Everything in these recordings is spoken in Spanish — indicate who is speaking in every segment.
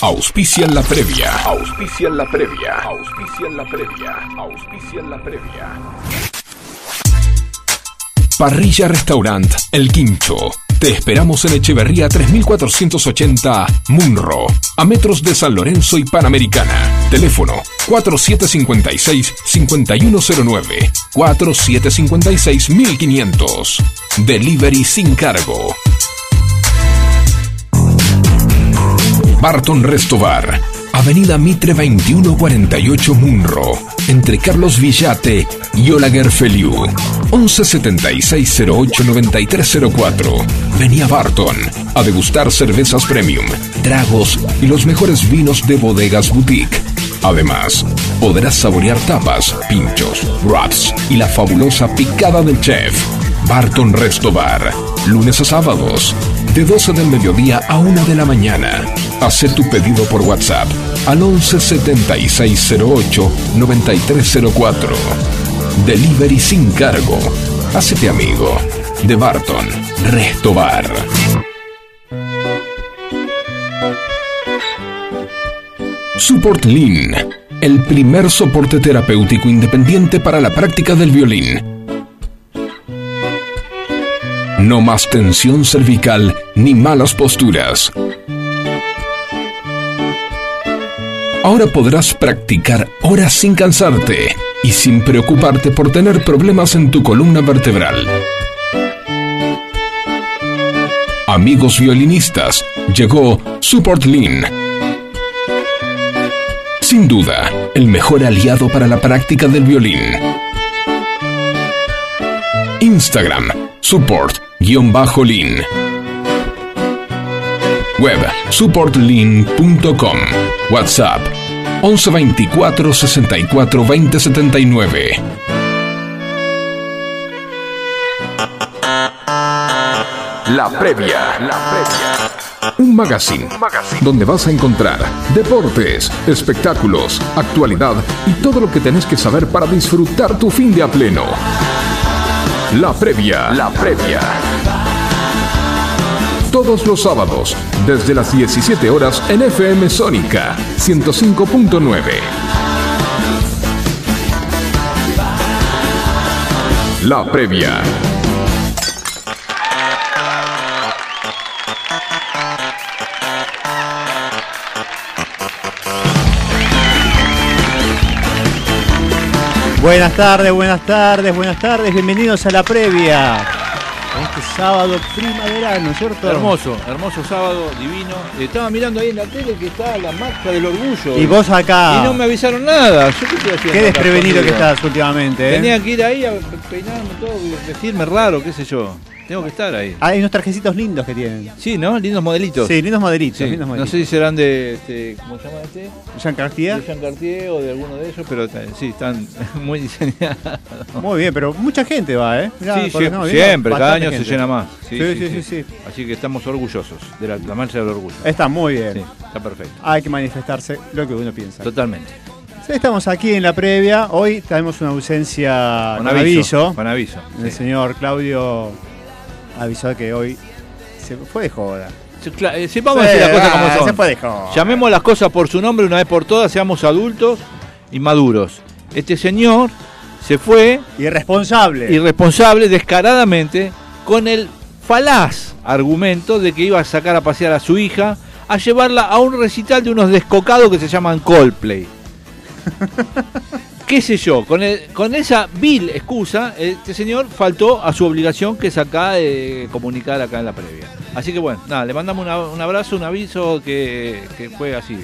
Speaker 1: Auspician la previa. Auspician la previa. Auspician la previa. Auspician la previa. Parrilla Restaurant El Quincho. Te esperamos en Echeverría 3480 Munro, a metros de San Lorenzo y Panamericana. Teléfono 4756-5109, 4756-1500. Delivery sin cargo. Barton Restobar, Avenida Mitre 2148 Munro, entre Carlos Villate y Olaguer Feliu. 1176089304. Vení a Barton a degustar cervezas premium, tragos y los mejores vinos de bodegas boutique. Además, podrás saborear tapas, pinchos, wraps y la fabulosa picada del chef. Barton Restobar, lunes a sábados, de 12 del mediodía a 1 de la mañana. Haz tu pedido por WhatsApp al 11 7608 9304. Delivery sin cargo. Hacete amigo de Barton Restobar. Support Lean, el primer soporte terapéutico independiente para la práctica del violín. No más tensión cervical ni malas posturas. Ahora podrás practicar horas sin cansarte y sin preocuparte por tener problemas en tu columna vertebral. Amigos violinistas, llegó Support Lean. Sin duda, el mejor aliado para la práctica del violín. Instagram, support-lean. Web, supportlean.com. WhatsApp, 1124 64 20 79. La previa. La previa. Un magazine, donde vas a encontrar deportes, espectáculos, actualidad y todo lo que tenés que saber para disfrutar tu fin de a pleno. La previa. La previa. Todos los sábados, desde las 17 horas en FM Sónica 105.9. La previa.
Speaker 2: Buenas tardes, buenas tardes, buenas tardes. Bienvenidos a la previa. Este sábado primaveral, ¿cierto?
Speaker 3: Hermoso, hermoso sábado, divino. Estaba mirando ahí en la tele que está la marcha del orgullo.
Speaker 2: Y vos acá.
Speaker 3: Y no me avisaron nada. Yo qué estoy haciendo.
Speaker 2: Qué desprevenido que estás últimamente, ¿eh?
Speaker 3: Tenía que ir ahí a peinarme todo, vestirme raro, qué sé yo. Tengo que estar ahí.
Speaker 2: Hay unos trajecitos lindos que tienen.
Speaker 3: Sí, ¿no? Lindos modelitos.
Speaker 2: Sí, lindos modelitos,
Speaker 3: Sí,
Speaker 2: lindos
Speaker 3: No sé si serán de, este, ¿cómo se llama este?
Speaker 2: Jean Cartier.
Speaker 3: De Jean Cartier o de alguno de ellos, pero eh, sí, están muy diseñados.
Speaker 2: Muy bien, pero mucha gente va, ¿eh? Mirá,
Speaker 3: Sí, sie- siempre, cada año se llena más.
Speaker 2: Sí, sí, sí, sí.
Speaker 3: Así que estamos orgullosos de la, la marcha del orgullo.
Speaker 2: Está muy bien.
Speaker 3: Sí, está perfecto.
Speaker 2: Hay que manifestarse lo que uno piensa.
Speaker 3: Totalmente.
Speaker 2: Estamos aquí en la previa. Hoy tenemos una ausencia
Speaker 3: Con
Speaker 2: con
Speaker 3: aviso.
Speaker 2: aviso.
Speaker 3: Con aviso.
Speaker 2: El
Speaker 3: sí.
Speaker 2: señor Claudio avisó que hoy se fue de joda.
Speaker 3: Eh, sí, a
Speaker 2: Sí,
Speaker 3: decir las cosas
Speaker 2: ah,
Speaker 3: como son.
Speaker 2: Se fue de joda.
Speaker 3: Llamemos las cosas por su nombre una vez por todas, seamos adultos y maduros. Este señor se fue
Speaker 2: Irresponsable.
Speaker 3: irresponsable, descaradamente, con el falaz argumento de que iba a sacar a pasear a su hija, a llevarla a un recital de unos descocados que se llaman Coldplay. ¿Qué sé yo? Con, el- con esa vil excusa, este señor faltó a su obligación que es acá de comunicar acá en la previa. Así que bueno, nada, le mandamos un abrazo, un aviso que, que fue así,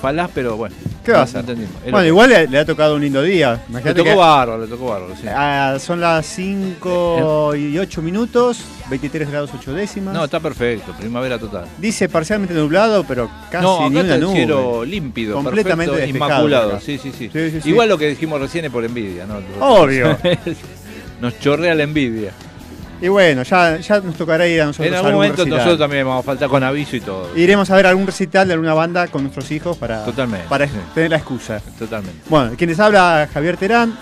Speaker 3: falaz, pero bueno.
Speaker 2: ¿Qué va a hacer? Bueno, igual le, le ha tocado un lindo día.
Speaker 3: le
Speaker 2: Imagínate
Speaker 3: tocó
Speaker 2: que
Speaker 3: bárbaro, le tocó bárbaro, sí.
Speaker 2: ah, son las 5 y 8 minutos, 23 grados 8 décimas.
Speaker 3: No, está perfecto, primavera total.
Speaker 2: Dice parcialmente nublado, pero casi
Speaker 3: no,
Speaker 2: ni
Speaker 3: acá
Speaker 2: una
Speaker 3: está el
Speaker 2: nube.
Speaker 3: cielo límpido,
Speaker 2: Completamente
Speaker 3: perfecto, inmaculado. sí, sí, Sí,
Speaker 2: sí, sí.
Speaker 3: Igual lo que dijimos recién es por envidia, ¿no?
Speaker 2: Obvio.
Speaker 3: Nos chorrea la envidia.
Speaker 2: Y bueno, ya, ya nos tocará ir a nosotros
Speaker 3: en algún
Speaker 2: algún
Speaker 3: momento
Speaker 2: recital.
Speaker 3: nosotros también vamos a faltar con aviso y todo.
Speaker 2: Iremos a ver algún recital de alguna banda con nuestros hijos para,
Speaker 3: Totalmente,
Speaker 2: para
Speaker 3: sí.
Speaker 2: tener la excusa.
Speaker 3: Totalmente.
Speaker 2: Bueno, quienes habla Javier Terán,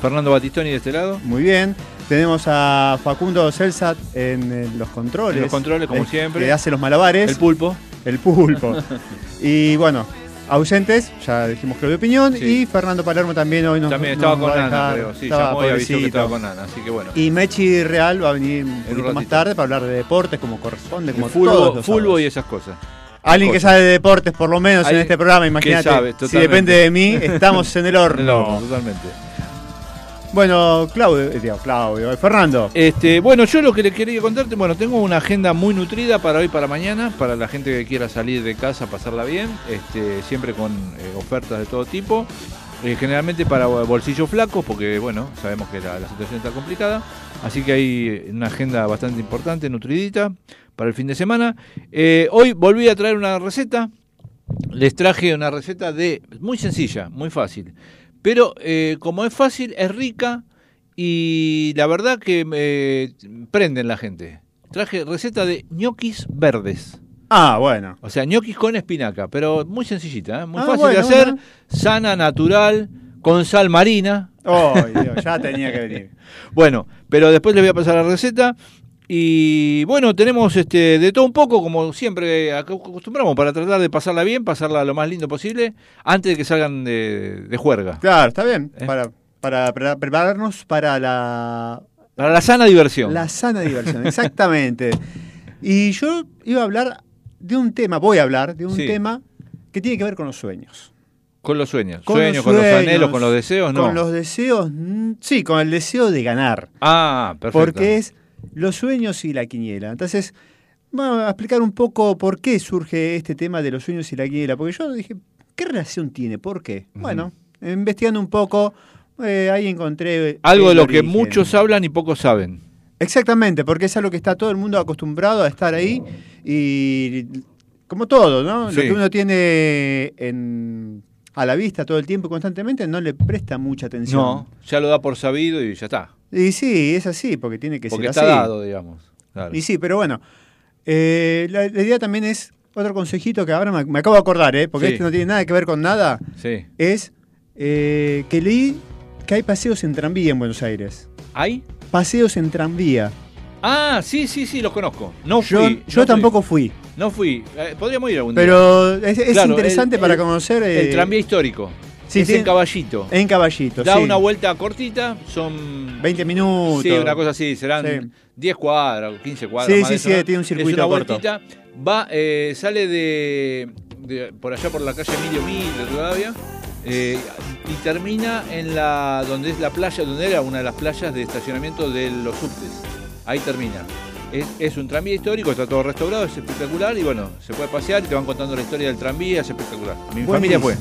Speaker 3: Fernando Batistoni de este lado.
Speaker 2: muy bien. Tenemos a Facundo Celsat en, eh, los controles.
Speaker 3: En los controles, como
Speaker 2: el
Speaker 3: siempre.
Speaker 2: Que hace los malabares.
Speaker 3: El pulpo.
Speaker 2: El pulpo. y bueno, ausentes, ya dijimos Claudio Opinión,
Speaker 3: Sí.
Speaker 2: y Fernando Palermo también hoy nos
Speaker 3: También
Speaker 2: nos
Speaker 3: estaba con Ana, creo. Sí,
Speaker 2: estaba
Speaker 3: llamó y avisó que
Speaker 2: pobrecito.
Speaker 3: estaba con Ana, así que bueno.
Speaker 2: Y Mechi Real va a venir un poquito más tarde para hablar de deportes como corresponde, como
Speaker 3: Fútbol, fútbol y esas cosas.
Speaker 2: Alguien que sabe de deportes, por lo menos en este programa,
Speaker 3: que
Speaker 2: imagínate.
Speaker 3: sabe,
Speaker 2: si depende de mí, estamos en el horno.
Speaker 3: No, totalmente.
Speaker 2: Bueno, Claudio, eh, Claudio, eh, Fernando.
Speaker 3: Este, bueno, yo lo que le quería contarte, bueno, tengo una agenda muy nutrida para hoy, para mañana, para la gente que quiera salir de casa, pasarla bien, este, siempre con eh, ofertas de todo tipo, generalmente para bolsillos flacos, porque bueno, sabemos que la, la situación está complicada, así que hay una agenda bastante importante, nutridita, para el fin de semana. Eh, hoy volví a traer una receta, les traje una receta de muy sencilla, muy fácil. Pero eh, como es fácil, es rica y la verdad que eh, prenden la gente. Traje receta de ñoquis verdes.
Speaker 2: Ah, bueno.
Speaker 3: O sea, ñoquis con espinaca, pero muy sencillita, ¿eh? muy
Speaker 2: Ah,
Speaker 3: fácil
Speaker 2: bueno,
Speaker 3: de hacer,
Speaker 2: bueno.
Speaker 3: sana, natural, con sal marina.
Speaker 2: Oh, Dios, ya tenía que venir.
Speaker 3: Bueno, pero después les voy a pasar la receta. Y bueno, tenemos este de todo un poco, como siempre ac- acostumbramos, para tratar de pasarla bien, pasarla lo más lindo posible, antes de que salgan de, de juerga.
Speaker 2: Claro, está bien.
Speaker 3: ¿Eh?
Speaker 2: Para, para, para prepararnos para la,
Speaker 3: Para la sana diversión.
Speaker 2: la sana diversión. Exactamente. Y yo iba a hablar de un tema, voy a hablar de un
Speaker 3: Sí.
Speaker 2: tema que tiene que ver con los sueños.
Speaker 3: Con los sueños.
Speaker 2: Con
Speaker 3: sueños,
Speaker 2: los
Speaker 3: con los
Speaker 2: sueños,
Speaker 3: anhelos, con los deseos, no.
Speaker 2: Con los deseos, mm, sí, con el deseo de ganar.
Speaker 3: Ah, perfecto.
Speaker 2: Porque es los sueños y la quiniela. Entonces, vamos a explicar un poco por qué surge este tema de los sueños y la quiniela. Porque yo dije, ¿qué relación tiene? ¿Por qué? Bueno, investigando un poco, eh, ahí encontré...
Speaker 3: Algo de lo que muchos hablan y pocos saben.
Speaker 2: Exactamente, porque es algo que está todo el mundo acostumbrado a estar ahí y como todo, ¿no?
Speaker 3: Sí.
Speaker 2: Lo que uno tiene en, a la vista todo el tiempo y constantemente no le presta mucha atención.
Speaker 3: No, ya lo da por sabido y ya está.
Speaker 2: Y sí, es así, porque tiene que
Speaker 3: Porque
Speaker 2: ser
Speaker 3: está
Speaker 2: así.
Speaker 3: dado, digamos. Claro.
Speaker 2: Y sí, pero bueno, eh, la, la idea también es, otro consejito que ahora me, me acabo de acordar, ¿eh? porque
Speaker 3: Sí.
Speaker 2: este no tiene nada que ver con nada,
Speaker 3: Sí.
Speaker 2: es eh, que leí que hay paseos en tranvía en Buenos Aires.
Speaker 3: ¿Hay?
Speaker 2: Paseos en tranvía.
Speaker 3: Ah, sí, sí, sí, los conozco. No
Speaker 2: Yo,
Speaker 3: fui.
Speaker 2: yo
Speaker 3: no fui.
Speaker 2: tampoco fui,
Speaker 3: No fui. Eh, podríamos ir algún día.
Speaker 2: pero es, es
Speaker 3: Claro,
Speaker 2: interesante
Speaker 3: el-
Speaker 2: para
Speaker 3: el-
Speaker 2: conocer...
Speaker 3: El
Speaker 2: eh,
Speaker 3: tranvía histórico.
Speaker 2: Sí,
Speaker 3: es en caballito.
Speaker 2: En caballito,
Speaker 3: Da
Speaker 2: sí.
Speaker 3: una vuelta cortita, son
Speaker 2: 20 minutos.
Speaker 3: Sí, una cosa así, serán
Speaker 2: Sí.
Speaker 3: 10 cuadras, 15 cuadras.
Speaker 2: Sí,
Speaker 3: más
Speaker 2: sí, sí,
Speaker 3: eso, ¿no?
Speaker 2: tiene un circuito
Speaker 3: Es una
Speaker 2: corto.
Speaker 3: vueltita, va, eh, sale de, de por allá por la calle Emilio Mil de Rivadavia eh, y termina en la donde es la playa, donde era una de las playas de estacionamiento de los subtes. Ahí termina. Es, es un tranvía histórico, está todo restaurado, es espectacular y bueno, se puede pasear y te van contando la historia del tranvía, es espectacular. Mi familia fue.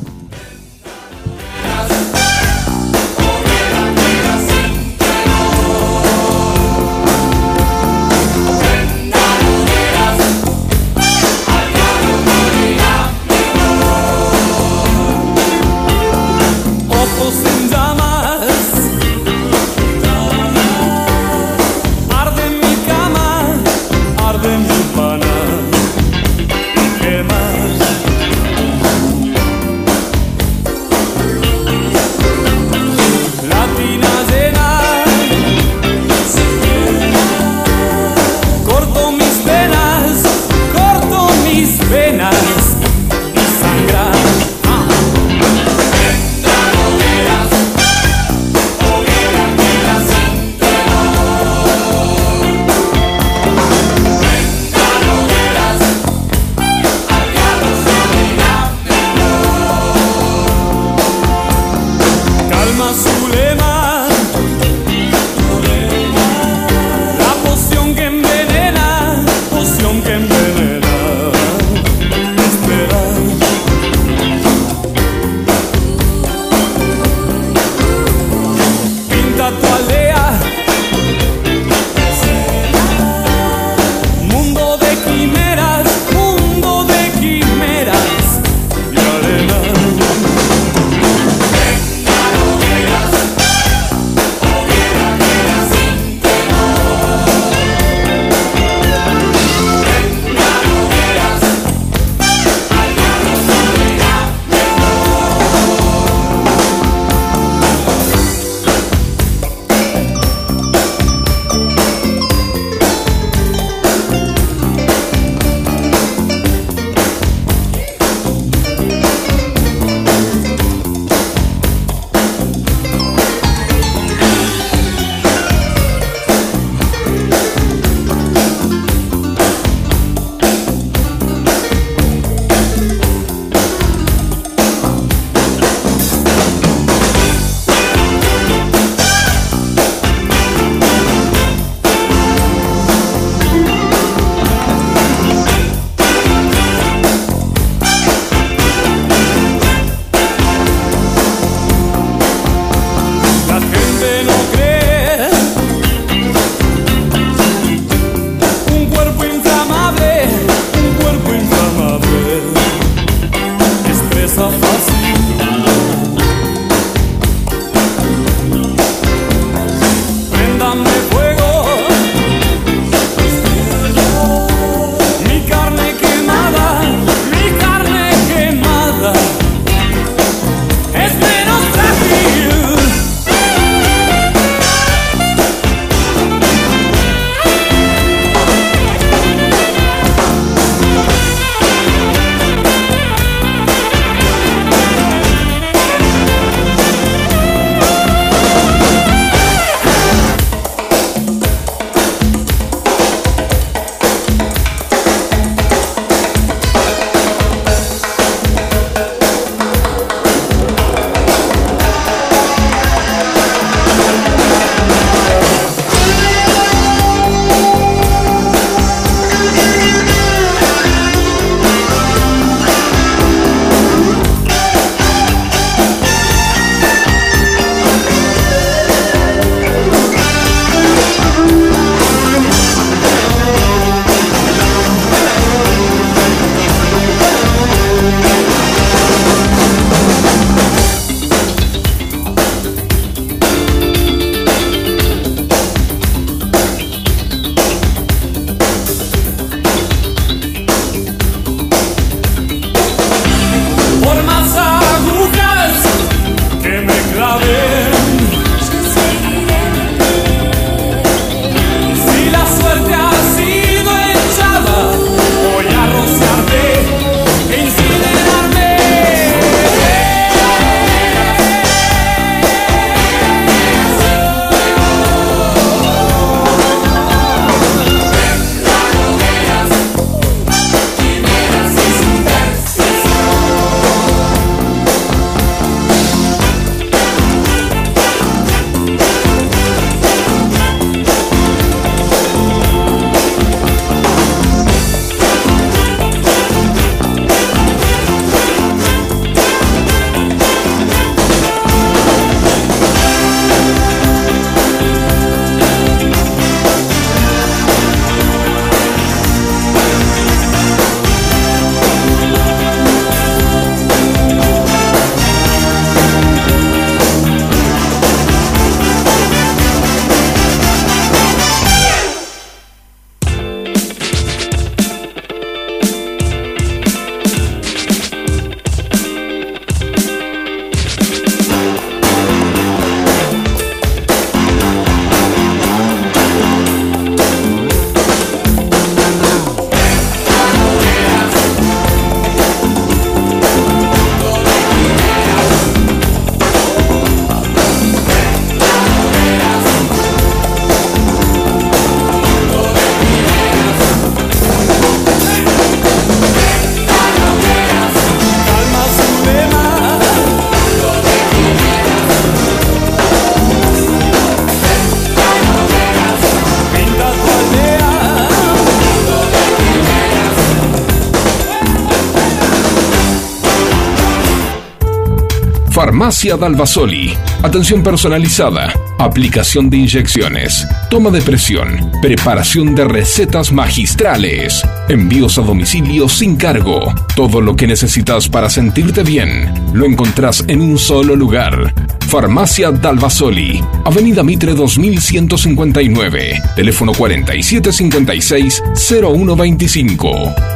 Speaker 1: Farmacia Dalvasoli. Atención personalizada. Aplicación de inyecciones. Toma de presión. Preparación de recetas magistrales. Envíos a domicilio sin cargo. Todo lo que necesitas para sentirte bien lo encontrás en un solo lugar. Farmacia Dalvasoli. Avenida Mitre 2159. Teléfono 4756-0125.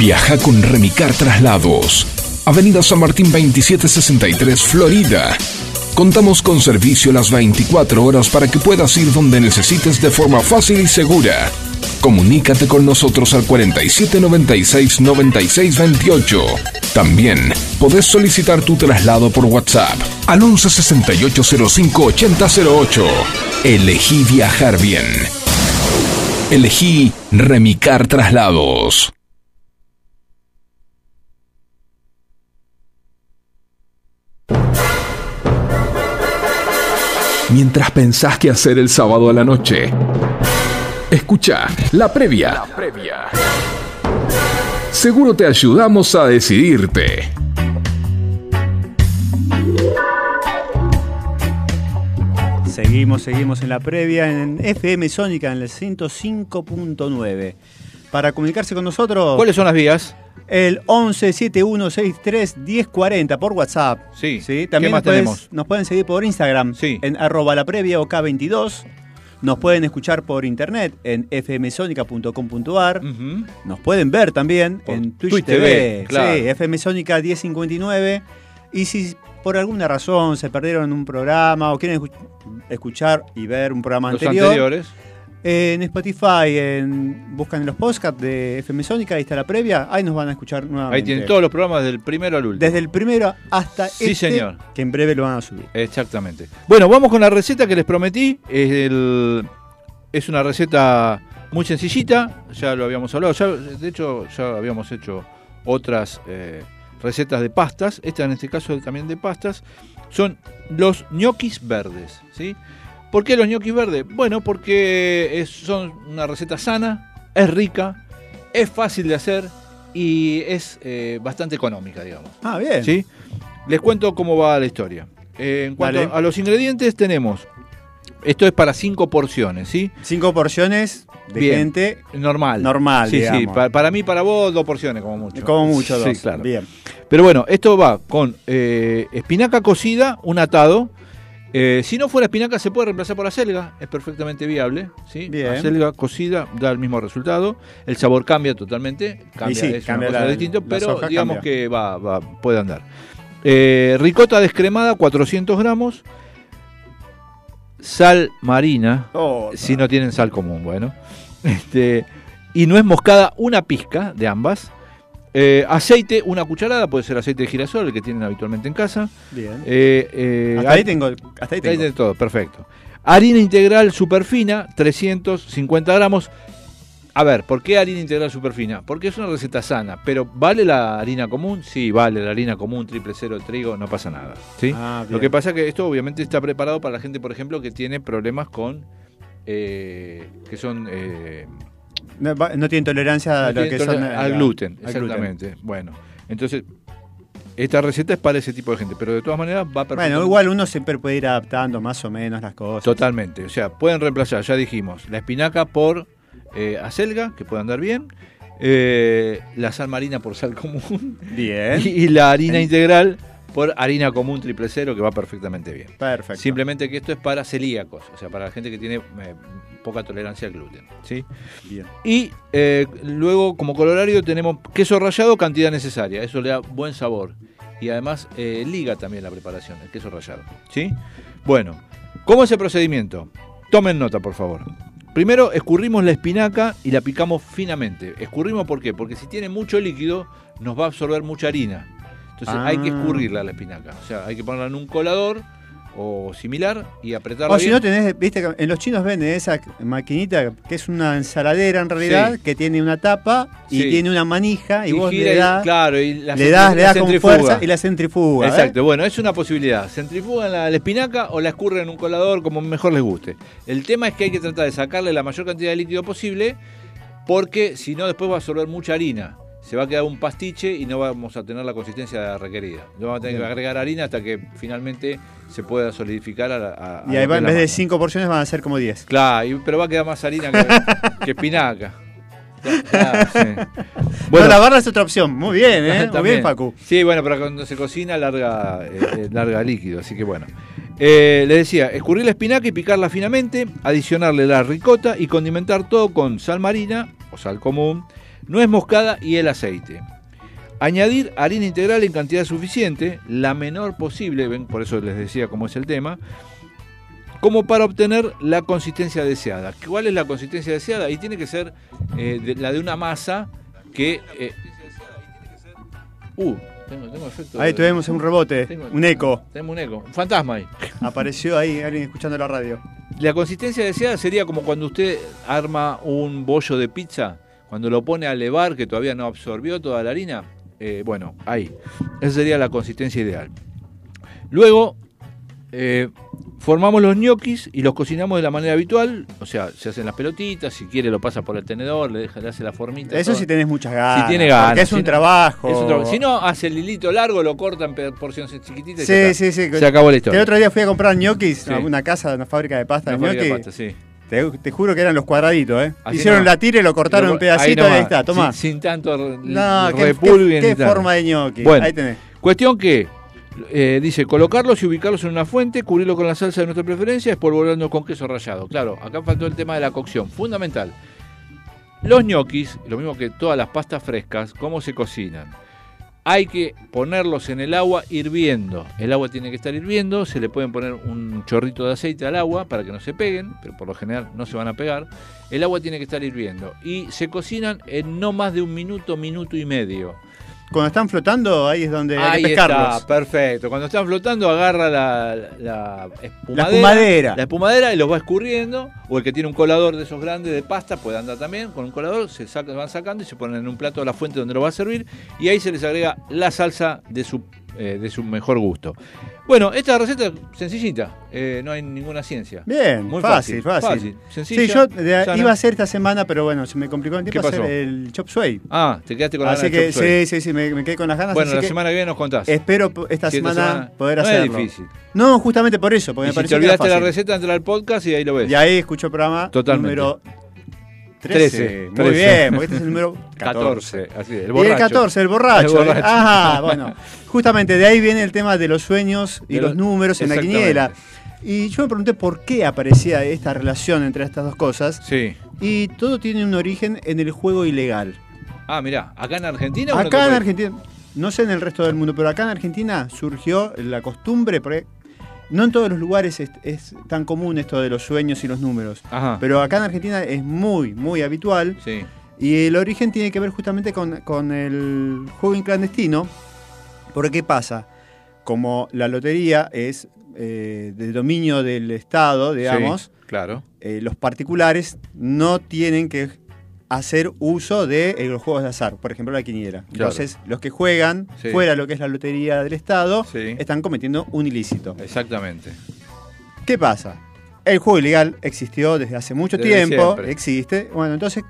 Speaker 1: Viaja con Remicar Traslados. Avenida San Martín 2763, Florida. Contamos con servicio las 24 horas para que puedas ir donde necesites de forma fácil y segura. Comunícate con nosotros al 4796-9628. También podés solicitar tu traslado por WhatsApp al 1168058008. Elegí viajar bien. Elegí Remicar Traslados. Mientras pensás qué hacer el sábado a la noche, escucha la previa. La previa. Seguro te ayudamos a decidirte.
Speaker 2: Seguimos, seguimos en la previa en FM Sónica en el 105.9. Para comunicarse con nosotros,
Speaker 3: ¿Cuáles son las vías?
Speaker 2: El 1171631040 por WhatsApp.
Speaker 3: Sí.
Speaker 2: ¿sí?
Speaker 3: ¿Qué
Speaker 2: También
Speaker 3: más
Speaker 2: nos, puedes-
Speaker 3: tenemos?
Speaker 2: nos pueden seguir por Instagram
Speaker 3: Sí.
Speaker 2: en arroba la previa OK22. Nos pueden escuchar por internet en fmsonica.com.ar.
Speaker 3: Ujú.
Speaker 2: Nos pueden ver también
Speaker 3: Por
Speaker 2: en Twitch,
Speaker 3: Twitch
Speaker 2: TV,
Speaker 3: TV, claro.
Speaker 2: sí, FM Sónica 1059. Y si por alguna razón se perdieron un programa o quieren escu- escuchar y ver un programa
Speaker 3: Los
Speaker 2: anterior,
Speaker 3: anteriores.
Speaker 2: En Spotify, en, buscan los podcasts de FM Sónica, ahí está la previa, ahí nos van a escuchar nuevamente.
Speaker 3: Ahí tienen todos los programas del primero al último.
Speaker 2: Desde el primero hasta
Speaker 3: Sí,
Speaker 2: este,
Speaker 3: señor.
Speaker 2: que en breve lo van a subir.
Speaker 3: Exactamente. Bueno, vamos con la receta que les prometí. Es, el- es una receta muy sencillita, ya lo habíamos hablado. ya- de hecho, ya habíamos hecho otras eh, recetas de pastas. Esta en este caso también de pastas. Son los ñoquis verdes. ¿sí? ¿Por qué los ñoquis verdes? Bueno, porque es- son una receta sana, es rica, es fácil de hacer y es eh, bastante económica, digamos.
Speaker 2: Ah, bien.
Speaker 3: ¿Sí? Les cuento cómo va la historia. Eh, en cuanto
Speaker 2: Dale.
Speaker 3: a los ingredientes tenemos, esto es para cinco porciones, ¿sí?
Speaker 2: Cinco porciones de
Speaker 3: Bien.
Speaker 2: gente
Speaker 3: Normal.
Speaker 2: normal,
Speaker 3: Sí, sí, para mí, para vos, dos porciones como mucho.
Speaker 2: como mucho dos.
Speaker 3: Sí, claro.
Speaker 2: Bien.
Speaker 3: Pero bueno, esto va con eh, espinaca cocida, un atado. Eh, si no fuera espinaca, se puede reemplazar por acelga, es perfectamente viable. ¿sí?
Speaker 2: Bien.
Speaker 3: Acelga cocida da el mismo resultado. El sabor cambia totalmente, cambia,
Speaker 2: sí,
Speaker 3: es
Speaker 2: cambia
Speaker 3: una cosa
Speaker 2: la-
Speaker 3: distinta,
Speaker 2: la
Speaker 3: pero digamos
Speaker 2: cambia.
Speaker 3: que va, va, puede andar. Eh, ricota descremada, 400 gramos. Sal marina,
Speaker 2: Oh,
Speaker 3: si no tienen sal común, bueno. Este, y nuez moscada, una pizca de ambas. Eh, aceite, una cucharada, puede ser aceite de girasol, el que tienen habitualmente en casa.
Speaker 2: Bien.
Speaker 3: Eh, eh,
Speaker 2: hasta ahí tengo. Hasta ahí
Speaker 3: ahí
Speaker 2: tengo.
Speaker 3: de todo, perfecto. Harina integral superfina, 350 gramos. A ver, ¿por qué harina integral superfina? Porque es una receta sana, pero ¿vale la harina común? Sí, vale la harina común, triple cero de trigo, no pasa nada. ¿sí?
Speaker 2: Ah,
Speaker 3: Lo que pasa es que esto obviamente está preparado para la gente, por ejemplo, que tiene problemas con... que son...
Speaker 2: No, no tienen tolerancia a lo que son. eh,
Speaker 3: al gluten,
Speaker 2: al gluten.
Speaker 3: exactamente. Bueno, entonces, esta receta es para ese tipo de gente, pero de todas maneras va perfecto.
Speaker 2: Bueno, igual uno siempre puede ir adaptando más o menos las cosas.
Speaker 3: Totalmente. O sea, pueden reemplazar, ya dijimos, la espinaca por eh, acelga, que puede andar bien, eh, la sal marina por sal común
Speaker 2: Bien.
Speaker 3: y, y la harina integral por harina común triple cero, que va perfectamente bien.
Speaker 2: Perfecto.
Speaker 3: Simplemente que esto es para celíacos, o sea, para la gente que tiene eh, poca tolerancia al gluten. ¿sí?
Speaker 2: Bien.
Speaker 3: Y eh, luego, como colorario, tenemos queso rallado, cantidad necesaria. Eso le da buen sabor. Y además eh, liga también la preparación, el queso rallado. ¿Sí? Bueno, ¿cómo es el procedimiento? Tomen nota, por favor. Primero, escurrimos la espinaca y la picamos finamente. ¿Escurrimos por qué? Porque si tiene mucho líquido, nos va a absorber mucha harina. Entonces
Speaker 2: Ah.
Speaker 3: hay que escurrirla la espinaca. O sea, hay que ponerla en un colador o similar y apretarla
Speaker 2: O si no tenés, viste, que en los chinos venden esa maquinita que es una ensaladera en realidad,
Speaker 3: Sí.
Speaker 2: que tiene una tapa y
Speaker 3: Sí.
Speaker 2: tiene una manija y,
Speaker 3: Y
Speaker 2: vos le
Speaker 3: y-
Speaker 2: das,
Speaker 3: claro, y la
Speaker 2: le das, le das con fuerza y la centrifuga. ¿eh?
Speaker 3: Exacto, bueno, es una posibilidad. Centrifugan la, la espinaca o la escurren en un colador como mejor les guste. El tema es que hay que tratar de sacarle la mayor cantidad de líquido posible porque si no después va a absorber mucha harina. Se va a quedar un pastiche y no vamos a tener la consistencia requerida. Le vamos a tener que agregar harina hasta que finalmente se pueda solidificar a la, a-
Speaker 2: Y ahí va, en vez de
Speaker 3: masa.
Speaker 2: 5 porciones van a ser como 10.
Speaker 3: Claro, y- pero va a quedar más harina que, que espinaca. Claro, sí.
Speaker 2: Bueno, la barra es otra opción. Muy bien, ¿eh? Muy bien, Facu.
Speaker 3: Sí, bueno, pero cuando se cocina larga, eh, eh, larga líquido, así que bueno. Eh, le decía, escurrir la espinaca y picarla finamente, adicionarle la ricota y condimentar todo con sal marina o sal común, nuez moscada y el aceite. Añadir harina integral en cantidad suficiente, la menor posible, ven, por eso les decía cómo es el tema, como para obtener la consistencia deseada. ¿Cuál es la consistencia deseada? Y tiene que ser eh, de- la de una masa que... eh, uh, tengo, tengo efecto...
Speaker 2: Ahí
Speaker 3: de-
Speaker 2: tuvimos un rebote,
Speaker 3: Tengo-
Speaker 2: un eco.
Speaker 3: Tenemos un eco, un fantasma ahí.
Speaker 2: Apareció ahí alguien escuchando la radio.
Speaker 3: La consistencia deseada sería como cuando usted arma un bollo de pizza, cuando lo pone a levar, que todavía no absorbió toda la harina. eh, bueno, ahí. Esa sería la consistencia ideal. Luego, eh, formamos los ñoquis y los cocinamos de la manera habitual. O sea, se hacen las pelotitas, si quiere lo pasa por el tenedor, le, deja, le hace la formita.
Speaker 2: Eso
Speaker 3: todo.
Speaker 2: sí tenés muchas ganas.
Speaker 3: Si tiene ganas,
Speaker 2: Porque es
Speaker 3: si
Speaker 2: un
Speaker 3: no-
Speaker 2: trabajo.
Speaker 3: Es un trabajo. Si no, hace el hilito largo, lo corta en porciones chiquititas y
Speaker 2: Sí,
Speaker 3: está.
Speaker 2: sí, sí.
Speaker 3: Se acabó la historia.
Speaker 2: el otro día fui a comprar ñoquis
Speaker 3: Sí.
Speaker 2: a una casa, una fábrica de pasta
Speaker 3: Una
Speaker 2: de ñoquis. Te, te juro que eran los cuadraditos, ¿eh?
Speaker 3: Así
Speaker 2: Hicieron la tira y lo cortaron en pedacitos y ahí
Speaker 3: nomás,
Speaker 2: está, tomá.
Speaker 3: Sin, sin tanto
Speaker 2: No, qué, qué- qué forma de ñoqui.
Speaker 3: Bueno.
Speaker 2: Ahí tenés.
Speaker 3: Cuestión que eh, dice colocarlos y ubicarlos en una fuente, cubrirlo con la salsa de nuestra preferencia, espolvoreando con queso rallado. Claro, acá faltó el tema de la cocción, fundamental. Los ñoquis, lo mismo que todas las pastas frescas, ¿cómo se cocinan? Hay que ponerlos en el agua hirviendo. El agua tiene que estar hirviendo, se le pueden poner un chorrito de aceite al agua para que no se peguen, pero por lo general no se van a pegar. El agua tiene que estar hirviendo y se cocinan en no más de un minuto, minuto y medio.
Speaker 2: Cuando están flotando, ahí es donde hay
Speaker 3: Ahí
Speaker 2: que pescarlos.
Speaker 3: está, perfecto. Cuando están flotando, agarra la, la espumadera,
Speaker 2: La espumadera.
Speaker 3: la espumadera y los va escurriendo. O el que tiene un colador de esos grandes de pasta puede andar también con un colador. Se saca, van sacando y se ponen en un plato de la fuente donde lo va a servir. Y ahí se les agrega la salsa de su, eh, de su mejor gusto. Bueno, esta receta es sencillita. eh, no hay ninguna ciencia.
Speaker 2: Bien,
Speaker 3: Muy
Speaker 2: fácil,
Speaker 3: fácil,
Speaker 2: fácil.
Speaker 3: sencilla,
Speaker 2: sí, yo de- iba a hacer esta semana, pero bueno, se me complicó el tiempo
Speaker 3: ¿Qué
Speaker 2: hacer el chop suey.
Speaker 3: Ah, te quedaste con la
Speaker 2: Así
Speaker 3: gana de
Speaker 2: que sí, sí, sí, me, me quedé con las ganas.
Speaker 3: Bueno, la
Speaker 2: que
Speaker 3: semana que viene nos contás.
Speaker 2: Espero esta semana,
Speaker 3: semana-
Speaker 2: poder
Speaker 3: no es
Speaker 2: hacerlo.
Speaker 3: difícil.
Speaker 2: No, justamente por eso, porque
Speaker 3: Y
Speaker 2: me
Speaker 3: si te
Speaker 2: pareció que era
Speaker 3: olvidaste la receta, entra al podcast y ahí lo ves.
Speaker 2: Y ahí escucho el programa
Speaker 3: Totalmente.
Speaker 2: número 13.
Speaker 3: 13,
Speaker 2: Muy
Speaker 3: 13.
Speaker 2: bien, porque este es el número 14.
Speaker 3: 14, así es, el
Speaker 2: y el
Speaker 3: borracho.
Speaker 2: 14, el borracho.
Speaker 3: El borracho.
Speaker 2: Ajá, bueno. Justamente de ahí viene el tema de los sueños y los
Speaker 3: los-
Speaker 2: números en la quiniela. Y yo me pregunté por qué aparecía esta relación entre estas dos cosas.
Speaker 3: Sí.
Speaker 2: Y todo tiene un origen en el juego ilegal.
Speaker 3: Ah, mirá, acá en Argentina. o en
Speaker 2: Acá en? Argentina, no sé en el resto del mundo, pero acá en Argentina surgió la costumbre, porque no en todos los lugares es, es tan común esto de los sueños y los números.
Speaker 3: Ajá.
Speaker 2: Pero acá en Argentina es muy, muy habitual.
Speaker 3: Sí.
Speaker 2: Y el origen tiene que ver justamente con, con el juego clandestino. Porque ¿qué pasa? Como la lotería es eh, de dominio del Estado, digamos,
Speaker 3: Sí, claro.
Speaker 2: eh, los particulares no tienen que hacer uso de eh, los juegos de azar, por ejemplo la quiniela.
Speaker 3: Claro.
Speaker 2: Entonces, los que juegan
Speaker 3: Sí.
Speaker 2: fuera de lo que es la lotería del Estado
Speaker 3: Sí.
Speaker 2: están cometiendo un ilícito.
Speaker 3: Exactamente.
Speaker 2: ¿Qué pasa? El juego ilegal existió desde hace mucho
Speaker 3: Desde
Speaker 2: tiempo,
Speaker 3: siempre.
Speaker 2: existe. Bueno, entonces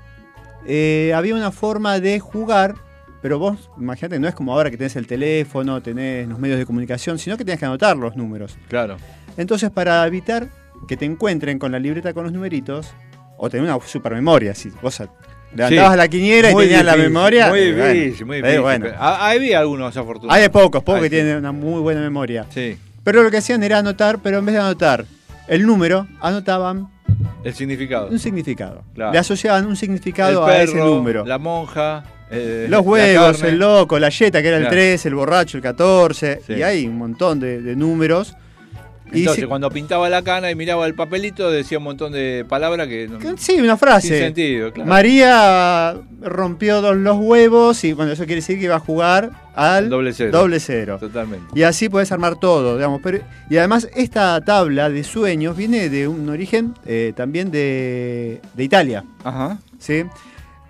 Speaker 2: eh, había una forma de jugar, pero vos, imagínate, no es como ahora que tenés el teléfono, tenés los medios de comunicación, sino que tenés que anotar los números.
Speaker 3: Claro.
Speaker 2: Entonces, para evitar que te encuentren con la libreta con los numeritos, o tener una super memoria, si vos levantabas
Speaker 3: Sí.
Speaker 2: la quiniela y
Speaker 3: Muy
Speaker 2: tenías la memoria.
Speaker 3: Muy
Speaker 2: bueno,
Speaker 3: difícil, muy
Speaker 2: eh,
Speaker 3: difícil.
Speaker 2: bueno.
Speaker 3: Había algunos afortunados.
Speaker 2: Hay de pocos, pocos que
Speaker 3: sí.
Speaker 2: tienen una muy buena memoria.
Speaker 3: Sí.
Speaker 2: Pero lo que hacían era anotar, pero en vez de anotar el número, anotaban
Speaker 3: El significado.
Speaker 2: un significado.
Speaker 3: Claro.
Speaker 2: Le asociaban un significado
Speaker 3: el
Speaker 2: a ese número.
Speaker 3: La monja. eh,
Speaker 2: Los huevos, el loco, la yeta, que era el
Speaker 3: Claro.
Speaker 2: 3, el borracho, el 14.
Speaker 3: Sí.
Speaker 2: Y hay un montón de, de números.
Speaker 3: Entonces, cuando pintaba la cana y miraba el papelito, decía un montón de palabras que. no-
Speaker 2: que- sí, una frase.
Speaker 3: Sin sentido, claro.
Speaker 2: María rompió dos, los huevos y bueno, eso quiere decir que iba a jugar al
Speaker 3: Doble cero.
Speaker 2: doble cero.
Speaker 3: Totalmente.
Speaker 2: Y así puedes armar todo, digamos. Pero, y además esta tabla de sueños viene de un origen eh, también de, de Italia.
Speaker 3: Ajá.
Speaker 2: ¿sí?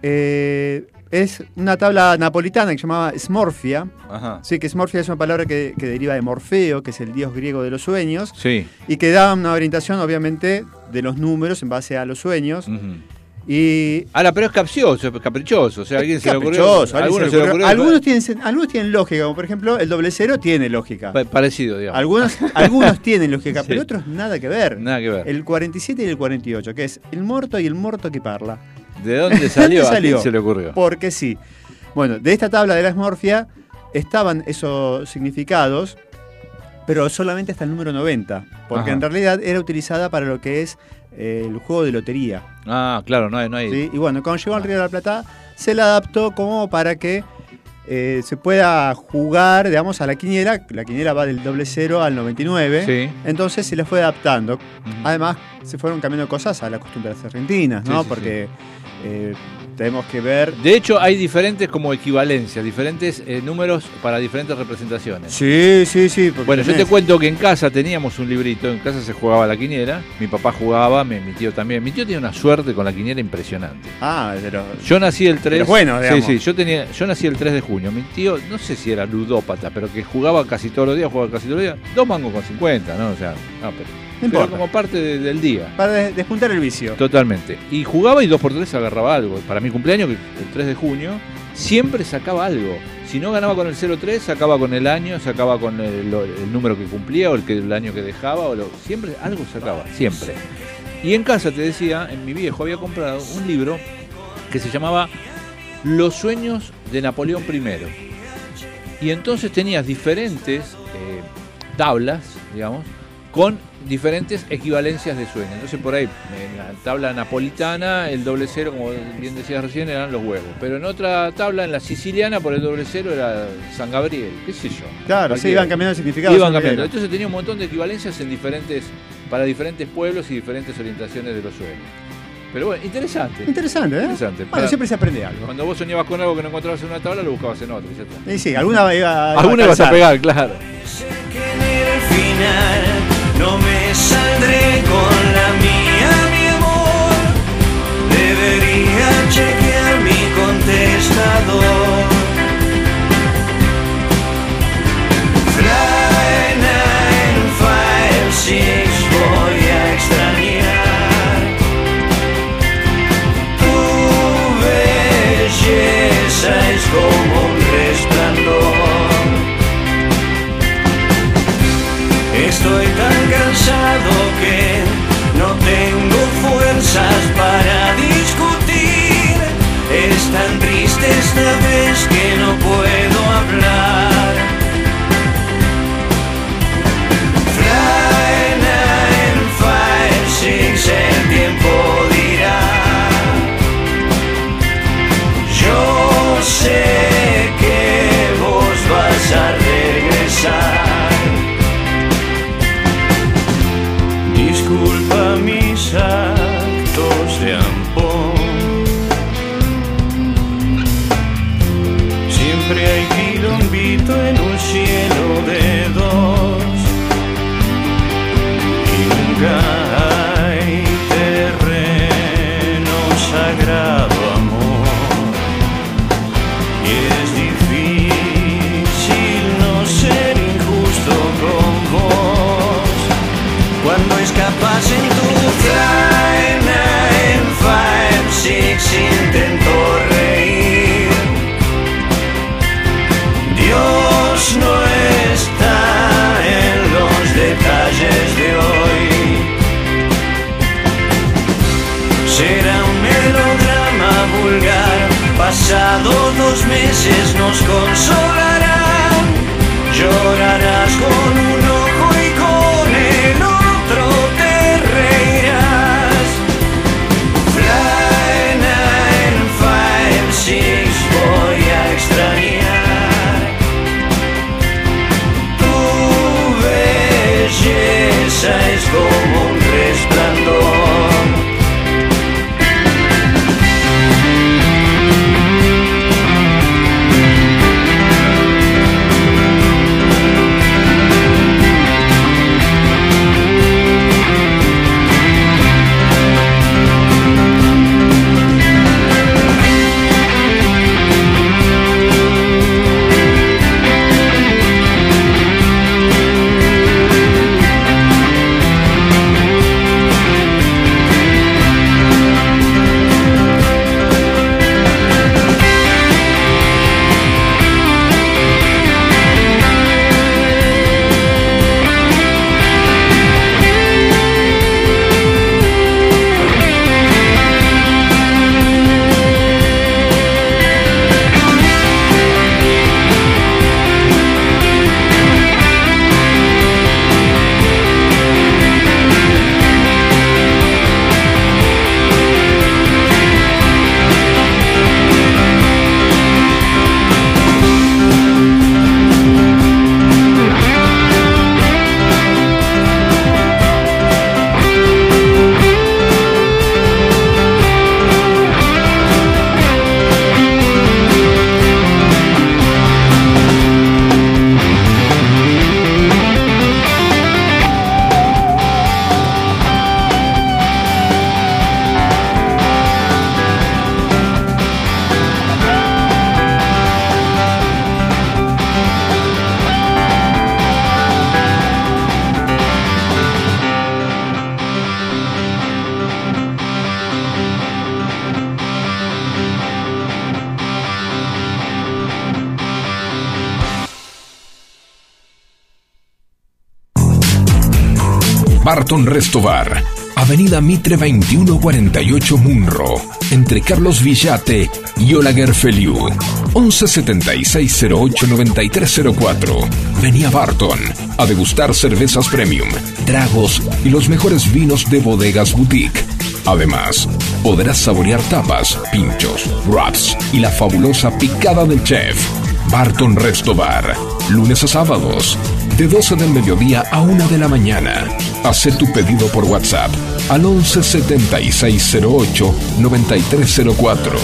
Speaker 2: Eh, es una tabla napolitana que se llamaba Smorfia.
Speaker 3: Ajá.
Speaker 2: Sí, que Smorfia es una palabra que, que deriva de Morfeo, que es el dios griego de los sueños,
Speaker 3: Sí.
Speaker 2: y que da una orientación, obviamente, de los números en base a los sueños.
Speaker 3: Ujú.
Speaker 2: Y
Speaker 3: Ahora, pero es capcioso, es caprichoso. O sea, alguien se le ocurrió. algunos
Speaker 2: se le ocurrió. algunos, tienen, algunos tienen lógica, como por ejemplo el doble cero tiene lógica.
Speaker 3: pa- Parecido, digamos.
Speaker 2: Algunos, algunos tienen lógica,
Speaker 3: Sí.
Speaker 2: pero otros nada que ver.
Speaker 3: Nada que ver.
Speaker 2: El 47 y el 48, que es el morto y el morto que parla.
Speaker 3: ¿De dónde salió?
Speaker 2: ¿Dónde
Speaker 3: ¿A quién
Speaker 2: salió?
Speaker 3: se le ocurrió?
Speaker 2: Porque sí. Bueno, de esta tabla de la esmorfia estaban esos significados, pero solamente hasta el número 90, porque
Speaker 3: Ajá.
Speaker 2: en realidad era utilizada para lo que es eh, el juego de lotería.
Speaker 3: Ah, claro, no hay. No hay.
Speaker 2: ¿sí? Y bueno, cuando llegó al Río de la Plata, se la adaptó como para que eh, se pueda jugar, digamos, a la quiniela. La quiniela va del doble cero al 99.
Speaker 3: Sí.
Speaker 2: Entonces se la fue adaptando. Además, se fueron cambiando cosas a las costumbres argentinas, ¿no?
Speaker 3: Sí, sí,
Speaker 2: Porque eh, tenemos que ver.
Speaker 3: De hecho, hay diferentes como equivalencias, diferentes eh, números para diferentes representaciones.
Speaker 2: Sí, sí, sí.
Speaker 3: Bueno, yo te cuento que en casa teníamos un librito, en casa se jugaba la quiniela, mi papá jugaba, mi, mi tío también. Mi tío tiene una suerte con la quiniela impresionante.
Speaker 2: Ah, los.
Speaker 3: Yo nací el 3.
Speaker 2: Pero bueno, digamos.
Speaker 3: Sí, sí, yo tenía yo nací el 3 de junio. Mi tío, no sé si era ludópata, pero que jugaba casi todos los días, jugaba casi todos los días, dos mangos con 50, ¿no? O sea, no, pero, pero como parte de- del día.
Speaker 2: Para des- despuntar el vicio.
Speaker 3: Totalmente. Y jugaba y dos por tres agarraba algo. Para mi cumpleaños, que el 3 de junio, siempre sacaba algo. Si no ganaba con el 03, sacaba con el año, sacaba con el, lo- el número que cumplía o el, que, el año que dejaba. O lo, siempre algo sacaba, siempre. Y en casa, te decía, en mi viejo había comprado un libro que se llamaba Los sueños de Napoleón I. Y entonces tenías diferentes eh, tablas, digamos, con diferentes equivalencias de sueños. Entonces por ahí, en la tabla napolitana, el doble cero, como bien decías recién, eran los huevos. Pero en otra tabla, en la siciliana, por el doble cero era San Gabriel, qué sé yo.
Speaker 2: Claro, sí, iban cambiando el significado.
Speaker 3: Iban cambiando. Entonces tenía un montón de equivalencias en diferentes, para diferentes pueblos y diferentes orientaciones de los sueños. Pero bueno, interesante.
Speaker 2: Interesante, ¿eh?
Speaker 3: Interesante.
Speaker 2: Bueno,
Speaker 3: Para-
Speaker 2: siempre se aprende algo.
Speaker 3: Cuando vos soñabas con algo que no encontrabas en una tabla, lo buscabas en otra. y.
Speaker 2: Y sí, alguna iba,
Speaker 3: Alguna ibas a
Speaker 2: calzar.
Speaker 3: pegar, claro.
Speaker 4: Sé que en el final no me saldré con la mía, mi amor. Debería chequear mi contestador. Fuerzas para discutir. Es tan triste esta vez que no puedo pasados dos meses nos consolarán
Speaker 1: Barton Restobar. Avenida Mitre 2148 Munro. Entre Carlos Villate y Olaguer Feliu. 1176089304. Vení a Barton a degustar cervezas premium, tragos y los mejores vinos de bodegas boutique. Además, podrás saborear tapas, pinchos, wraps y la fabulosa picada del chef. Barton Restobar, lunes a sábados, de 12 del mediodía a 1 de la mañana. Haz tu pedido por WhatsApp al 11 7608 9304.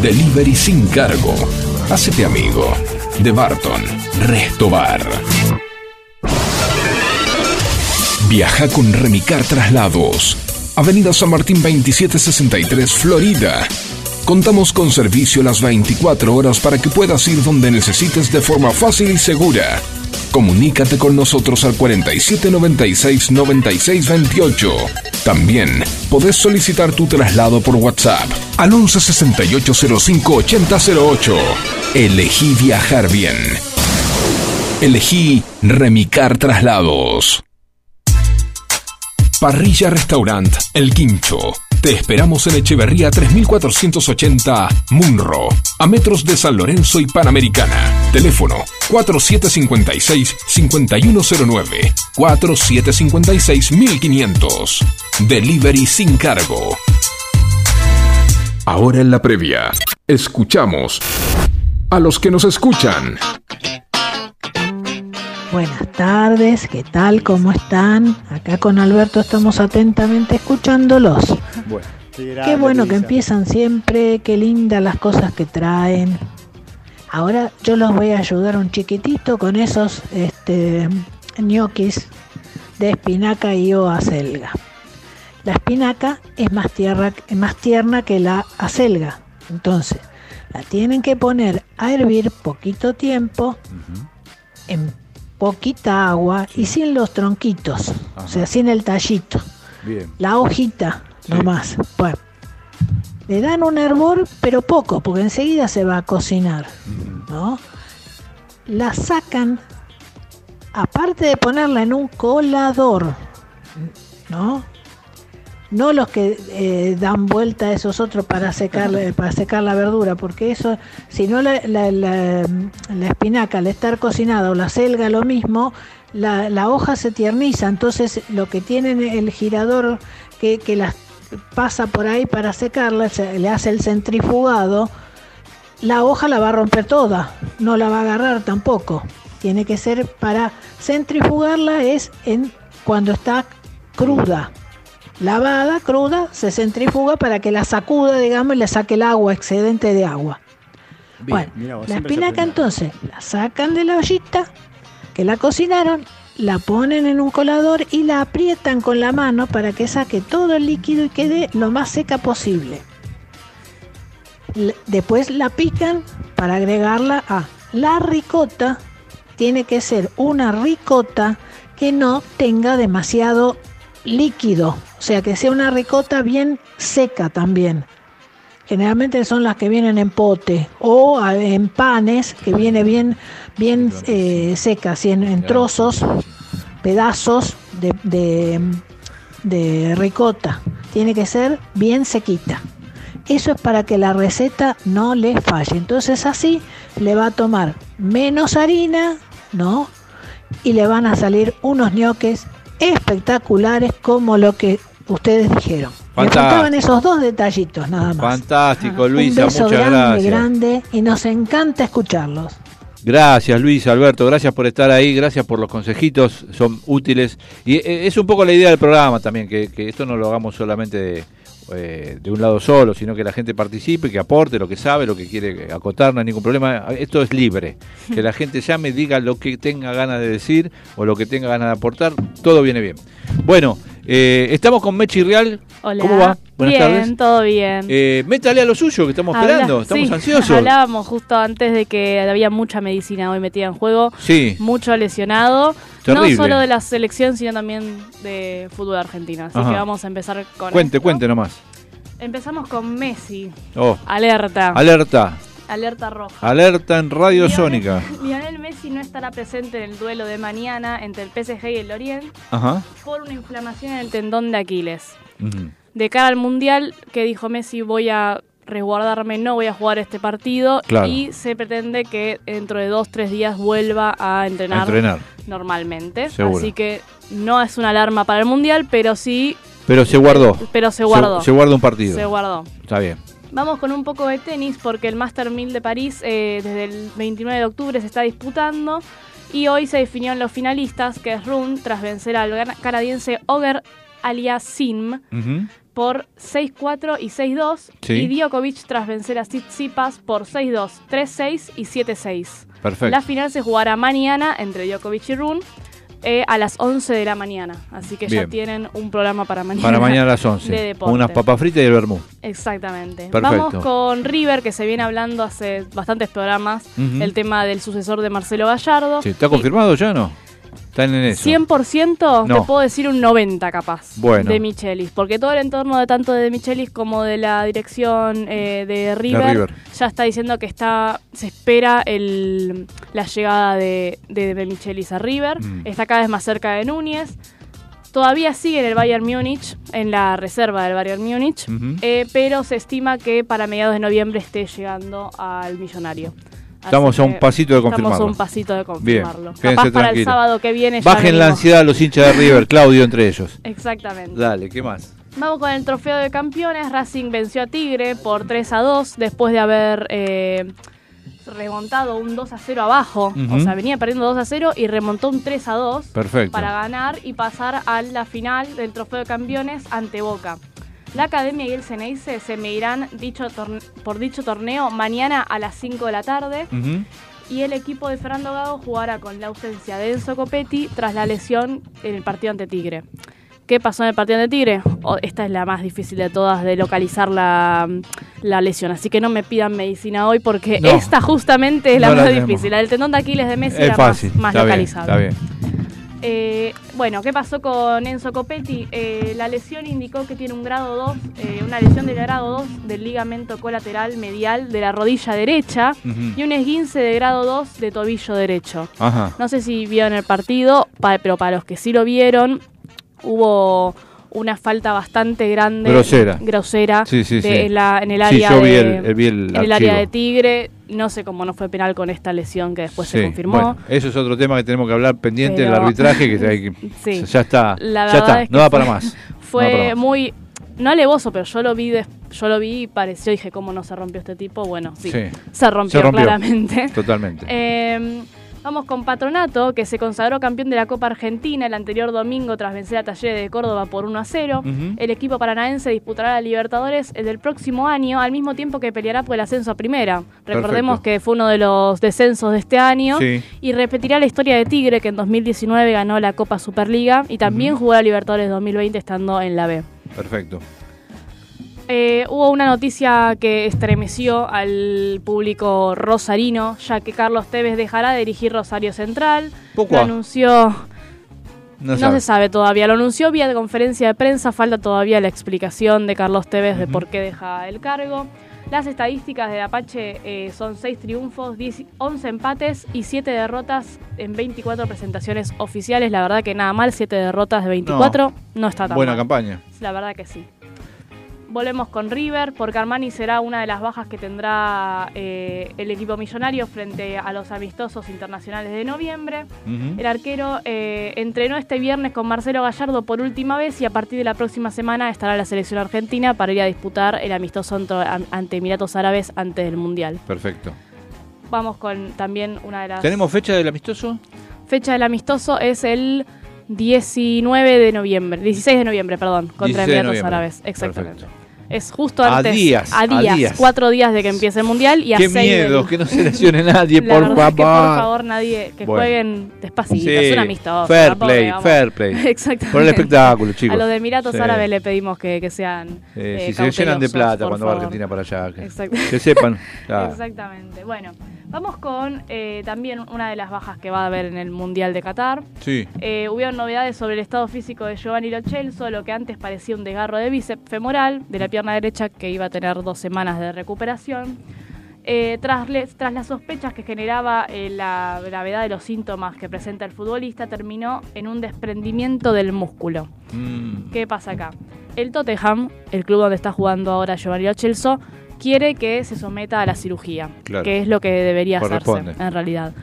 Speaker 1: Delivery sin cargo. Hacete amigo de Barton Restobar. Viaja con Remicar Traslados. Avenida San Martín 2763, Florida. Contamos con servicio las 24 horas para que puedas ir donde necesites de forma fácil y segura. Comunícate con nosotros al 4796-9628. También podés solicitar tu traslado por WhatsApp al 1168058008. Elegí viajar bien. Elegí Remicar Traslados. Parrilla Restaurant El Quincho. Te esperamos en Echeverría 3480 Munro, a metros de San Lorenzo y Panamericana. Teléfono 4756-5109, 4756-1500. Delivery sin cargo. Ahora en la previa, escuchamos a los que nos escuchan.
Speaker 5: Buenas tardes, ¿qué tal? ¿Cómo están? Acá con Alberto estamos atentamente escuchándolos.
Speaker 2: Bueno,
Speaker 5: Qué bueno que empiezan siempre, qué lindas las cosas que traen. Ahora yo los voy a ayudar un chiquitito con esos este, ñoquis de espinaca y o acelga. La espinaca es más, tierra, es más tierna que la acelga. Entonces, la tienen que poner a hervir poquito tiempo, en poquita agua y sin los tronquitos, o sea, sin el tallito.
Speaker 3: Bien.
Speaker 5: La hojita, nomás. Bueno, le dan un hervor, pero poco, porque enseguida se va a cocinar, ¿no? La sacan, aparte de ponerla en un colador, ¿no? No los que eh, dan vuelta a esos otros para secar, para secar la verdura, porque eso, si no la, la- la- la espinaca al estar cocinada o la selga lo mismo, la, la hoja se tierniza, entonces lo que tienen el girador que, que las pasa por ahí para secarla, se- le hace el centrifugado, la hoja la va a romper toda, no la va a agarrar tampoco. Tiene que ser para centrifugarla es en cuando está cruda. Lavada, cruda, se centrifuga para que la sacuda, digamos, y le saque el agua, excedente de agua. bueno,
Speaker 2: vos,
Speaker 5: la espinaca entonces la sacan de la ollita, que la cocinaron, la ponen en un colador y la aprietan con la mano para que saque todo el líquido y quede lo más seca posible. Después la pican para agregarla a la ricota. Tiene que ser una ricota que no tenga demasiado líquido, o sea que sea una ricota bien seca también. Generalmente son las que vienen en pote o en panes que viene bien, bien eh, secas, y en, en trozos, pedazos de, de, de ricota. Tiene que ser bien sequita. Eso es para que la receta no le falle. Entonces así le va a tomar menos harina, ¿no? Y le van a salir unos ñoques espectaculares como lo que ustedes dijeron. Me faltaban esos dos detallitos nada más.
Speaker 3: Fantástico, Luisa,
Speaker 5: Un beso
Speaker 3: muchas
Speaker 5: grande,
Speaker 3: gracias.
Speaker 5: grande y nos encanta escucharlos.
Speaker 3: Gracias Luis, Alberto, gracias por estar ahí, gracias por los consejitos, son útiles. Y eh, es un poco la idea del programa también, que, esto no lo hagamos solamente de, eh, de un lado solo, sino que la gente participe, que aporte lo que sabe, lo que quiere acotar, no hay ningún problema. Esto es libre, que la gente llame, diga lo que tenga ganas de decir o lo que tenga ganas de aportar, todo viene bien. Bueno, eh, estamos con Mechi Real.
Speaker 6: Hola.
Speaker 3: ¿Cómo va? Buenas
Speaker 6: bien,
Speaker 3: tardes.
Speaker 6: todo bien.
Speaker 3: Eh, métale a lo suyo, que estamos
Speaker 6: Habla-
Speaker 3: esperando, estamos
Speaker 6: sí,
Speaker 3: ansiosos.
Speaker 6: Hablábamos justo antes de que había mucha medicina hoy metida en juego,
Speaker 3: Sí.
Speaker 6: mucho lesionado,
Speaker 3: Terrible.
Speaker 6: no solo de la selección, sino también de fútbol argentino. Así
Speaker 3: Ajá.
Speaker 6: que vamos a empezar con
Speaker 3: Cuente,
Speaker 6: esto.
Speaker 3: cuente nomás.
Speaker 6: Empezamos con Messi.
Speaker 3: Oh,
Speaker 6: Alerta.
Speaker 3: alerta.
Speaker 6: Alerta roja.
Speaker 3: Alerta en Radio
Speaker 6: Lionel-
Speaker 3: Sónica.
Speaker 6: Lionel Messi no estará presente en el duelo de mañana entre el PSG y el Lorient
Speaker 3: Ajá.
Speaker 6: por una inflamación en el tendón de Aquiles. De cara al Mundial, que dijo Messi, voy a resguardarme, no voy a jugar este partido.
Speaker 3: Claro.
Speaker 6: Y se pretende que dentro de dos, tres días vuelva a entrenar,
Speaker 3: A entrenar.
Speaker 6: normalmente.
Speaker 3: Seguro.
Speaker 6: Así que no es una alarma para el Mundial, pero sí,
Speaker 3: Pero se guardó.
Speaker 6: pero se guardó.
Speaker 3: Se, guarda un partido.
Speaker 6: Se guardó.
Speaker 3: Está bien.
Speaker 6: Vamos con un poco de tenis porque el Master 1000 de París eh, desde el 29 de octubre se está disputando y hoy se definieron los finalistas, que es Rune, tras vencer al canadiense Oger Aliasim
Speaker 3: Ujú.
Speaker 6: por 6-4 y 6-2
Speaker 3: Sí.
Speaker 6: y Djokovic tras vencer a Tsitsipas por 6-2, 3-6 y 7-6.
Speaker 3: Perfecto.
Speaker 6: La final se jugará mañana entre Djokovic y Rune eh, a las 11 de la mañana, así que ya
Speaker 3: Bien.
Speaker 6: tienen un programa para mañana.
Speaker 3: Para mañana a las
Speaker 6: de
Speaker 3: 11.
Speaker 6: deporte.
Speaker 3: Unas papas fritas y el vermú.
Speaker 6: Exactamente.
Speaker 3: Perfecto.
Speaker 6: Vamos con River, que se viene hablando hace bastantes programas, el tema del sucesor de Marcelo Gallardo.
Speaker 3: Sí, ¿Está
Speaker 6: Y
Speaker 3: confirmado ya o no? Están en eso.
Speaker 6: 100%
Speaker 3: No.
Speaker 6: te puedo decir un 90 capaz
Speaker 3: Bueno.
Speaker 6: de Michelis, porque todo el entorno de tanto de Michelis como de la dirección eh, de, River,
Speaker 3: River.
Speaker 6: ya está diciendo que está se espera el, la llegada de, de, de Michelis a River,
Speaker 3: Mm.
Speaker 6: está cada vez más cerca de Núñez. Todavía sigue en el Bayern Múnich, en la reserva del Bayern Múnich, eh, pero se estima que para mediados de noviembre esté llegando al millonario.
Speaker 3: Estamos a un pasito de
Speaker 6: Estamos a
Speaker 3: confirmarlo.
Speaker 6: un pasito de
Speaker 3: Bien,
Speaker 6: confirmarlo.
Speaker 3: quédense
Speaker 6: Capaz para el sábado que viene ya
Speaker 3: Bajen la ansiedad a los hinchas de River, Claudio entre ellos.
Speaker 6: Exactamente.
Speaker 3: Dale, ¿qué más?
Speaker 6: Vamos con el trofeo de campeones. Racing venció a Tigre por 3 a 2 después de haber eh, remontado un 2 a 0 abajo. O sea, venía perdiendo 2 a 0 y remontó un 3 a 2
Speaker 3: Perfecto.
Speaker 6: para ganar y pasar a la final del trofeo de campeones ante Boca. La Academia y el Ceneice se medirán dicho por dicho torneo mañana a las 5 de la tarde y el equipo de Fernando Gago jugará con la ausencia de Enzo Copetti tras la lesión en el partido ante Tigre. ¿Qué pasó en el partido ante Tigre? Esta es la más difícil de todas de localizar la, la lesión, así que no me pidan medicina hoy porque
Speaker 3: No.
Speaker 6: esta justamente es la
Speaker 3: No la
Speaker 6: más difícil. La del tendón de Aquiles de Messi
Speaker 3: Es fácil.
Speaker 6: más, más
Speaker 3: está bien,
Speaker 6: localizable.
Speaker 3: está bien.
Speaker 6: Eh, bueno, ¿qué pasó con Enzo Copetti? Eh, la lesión indicó que tiene un grado 2, eh, una lesión del grado 2 del ligamento colateral medial de la rodilla derecha y un esguince de grado 2 de tobillo derecho.
Speaker 3: Ajá.
Speaker 6: No sé si vieron el partido, pa- pero para los que sí lo vieron, hubo una falta bastante grande,
Speaker 3: Grosera.
Speaker 6: grosera
Speaker 3: Sí, sí,
Speaker 6: de-
Speaker 3: sí.
Speaker 6: En, la- en el
Speaker 3: Sí,
Speaker 6: área
Speaker 3: yo vi
Speaker 6: de,
Speaker 3: el- vi el
Speaker 6: en el área de Tigre. No sé cómo no fue penal con esta lesión que después se confirmó.
Speaker 3: bueno, eso es otro tema que tenemos que hablar pendiente del arbitraje que, hay que-
Speaker 6: Sí.
Speaker 3: ya está,
Speaker 6: La
Speaker 3: ya está,
Speaker 6: es que
Speaker 3: no da para más. No
Speaker 6: Fue
Speaker 3: para más.
Speaker 6: muy no alevoso, pero yo lo vi des- yo lo vi y pareció dije cómo no se rompió este tipo. Bueno, sí,
Speaker 3: Sí.
Speaker 6: se, rompió,
Speaker 3: Se rompió.
Speaker 6: claramente.
Speaker 3: Totalmente.
Speaker 6: Eh, vamos con Patronato, que se consagró campeón de la Copa Argentina el anterior domingo tras vencer a Talleres de Córdoba por 1 a 0.
Speaker 3: Ujú.
Speaker 6: El equipo paranaense disputará la Libertadores el del próximo año, al mismo tiempo que peleará por el ascenso a primera. Recordemos
Speaker 3: Perfecto.
Speaker 6: que fue uno de los descensos de este año.
Speaker 3: Sí.
Speaker 6: Y repetirá la historia de Tigre, que en 2019 ganó la Copa Superliga y también jugó la Libertadores 2020 estando en la B.
Speaker 3: Perfecto.
Speaker 6: Eh, hubo una noticia que estremeció al público rosarino, ya que Carlos Tevez dejará de dirigir Rosario Central.
Speaker 3: Poco
Speaker 6: Lo anunció,
Speaker 3: No,
Speaker 6: no,
Speaker 3: sabe.
Speaker 6: se sabe todavía, lo anunció vía de conferencia de prensa, falta todavía la explicación de Carlos Tevez de por qué deja el cargo. Las estadísticas del Apache eh, son 6 triunfos, 10 11 empates y 7 derrotas en 24 presentaciones oficiales. La verdad que nada mal, 7 derrotas de 24 no, está tan
Speaker 3: Buena
Speaker 6: mal.
Speaker 3: campaña.
Speaker 6: La verdad que sí. Volvemos con River, porque Armani será una de las bajas que tendrá eh, el equipo millonario frente a los amistosos internacionales de noviembre. El arquero eh, entrenó este viernes con Marcelo Gallardo por última vez y a partir de la próxima semana estará la selección argentina para ir a disputar el amistoso ante- Emiratos Árabes antes del Mundial.
Speaker 3: Perfecto.
Speaker 6: Vamos con también una de las...
Speaker 3: ¿Tenemos fecha del amistoso?
Speaker 6: Fecha del amistoso es el 19 de noviembre, 16 de noviembre, perdón,
Speaker 3: 16
Speaker 6: contra Emiratos. Árabes, exactamente.
Speaker 3: Perfecto.
Speaker 6: Es justo
Speaker 3: A
Speaker 6: antes.
Speaker 3: días,
Speaker 6: A
Speaker 3: a
Speaker 6: días. Cuatro días de que empiece el mundial y a
Speaker 3: Qué
Speaker 6: seis
Speaker 3: miedo,
Speaker 6: del-
Speaker 3: que no se lesione nadie,
Speaker 6: La
Speaker 3: por favor.
Speaker 6: es que por favor nadie que
Speaker 3: Bueno.
Speaker 6: jueguen despacito,
Speaker 3: Sí,
Speaker 6: es un amistoso.
Speaker 3: fair play, fair play.
Speaker 6: Exactamente.
Speaker 3: Por el espectáculo, chicos.
Speaker 6: A los de Emiratos
Speaker 3: Sí.
Speaker 6: Árabes le pedimos que, que sean.
Speaker 3: Eh,
Speaker 6: eh,
Speaker 3: si se llenan de plata cuando va. Argentina para allá. Que, que sepan. claro.
Speaker 6: Exactamente. Bueno, vamos con eh, también una de las bajas que va a haber en el Mundial de Qatar.
Speaker 3: Sí.
Speaker 6: Eh, hubieron novedades sobre el estado físico de Giovanni Lo Celso, lo que antes parecía un desgarro de bíceps femoral de la pierna derecha que iba a tener dos semanas de recuperación. Eh, tras, las sospechas que generaba eh, la gravedad de los síntomas que presenta el futbolista, terminó en un desprendimiento del músculo.
Speaker 3: Mm,
Speaker 6: ¿Qué pasa acá? El Tottenham, el club donde está jugando ahora Giovanni Lo Quiere que se someta a la cirugía,
Speaker 3: Claro.
Speaker 6: que es lo que debería hacerse en realidad.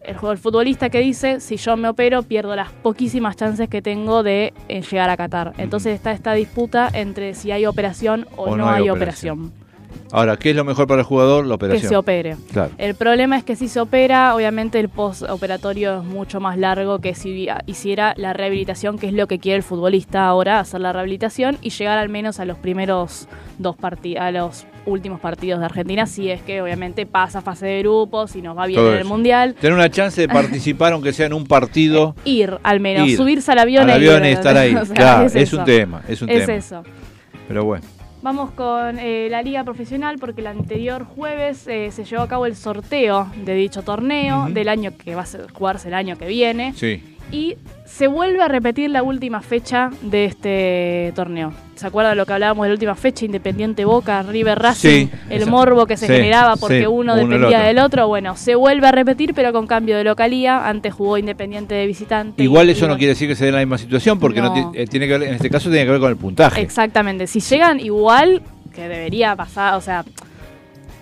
Speaker 6: El, el futbolista que dice, si yo me opero, pierdo las poquísimas chances que tengo de eh, llegar a Qatar. Entonces está esta disputa entre si hay operación o, no, hay operación.
Speaker 3: Ahora, ¿qué es lo mejor para el jugador? La
Speaker 6: Que
Speaker 3: operación.
Speaker 6: se opere.
Speaker 3: Claro.
Speaker 6: El problema es que si se opera, obviamente el postoperatorio es mucho más largo que si hiciera la rehabilitación, que es lo que quiere el futbolista ahora, hacer la rehabilitación y llegar al menos a los primeros dos partidos, a los últimos partidos de Argentina, si es que obviamente pasa fase de grupos y nos va bien
Speaker 3: Todo
Speaker 6: en el
Speaker 3: eso.
Speaker 6: Mundial.
Speaker 3: Tener una chance de participar, aunque sea en un partido.
Speaker 6: Ir al menos,
Speaker 3: Ir
Speaker 6: subirse al avión,
Speaker 3: al avión y estar ahí.
Speaker 6: o sea,
Speaker 3: claro, es,
Speaker 6: eso.
Speaker 3: un tema. Es un
Speaker 6: Es
Speaker 3: tema.
Speaker 6: eso.
Speaker 3: Pero bueno.
Speaker 6: Vamos con eh, la liga profesional porque el anterior jueves eh, se llevó a cabo el sorteo de dicho torneo
Speaker 3: Ujú.
Speaker 6: del año que va a jugarse el año que viene
Speaker 3: Sí.
Speaker 6: Y se vuelve a repetir la última fecha de este torneo. ¿Se acuerdan de lo que hablábamos de la última fecha? Independiente Boca, River Racing,
Speaker 3: Sí,
Speaker 6: el morbo que se
Speaker 3: sí,
Speaker 6: generaba porque
Speaker 3: sí,
Speaker 6: uno dependía
Speaker 3: otro.
Speaker 6: del otro. Bueno, se vuelve a repetir pero con cambio de localía. Antes jugó Independiente de visitante.
Speaker 3: Igual eso no quiere decir que se dé la misma situación, porque no. Eh, tiene que ver, en este caso tiene que ver con el puntaje.
Speaker 6: Exactamente. Si llegan igual, que debería pasar, o sea,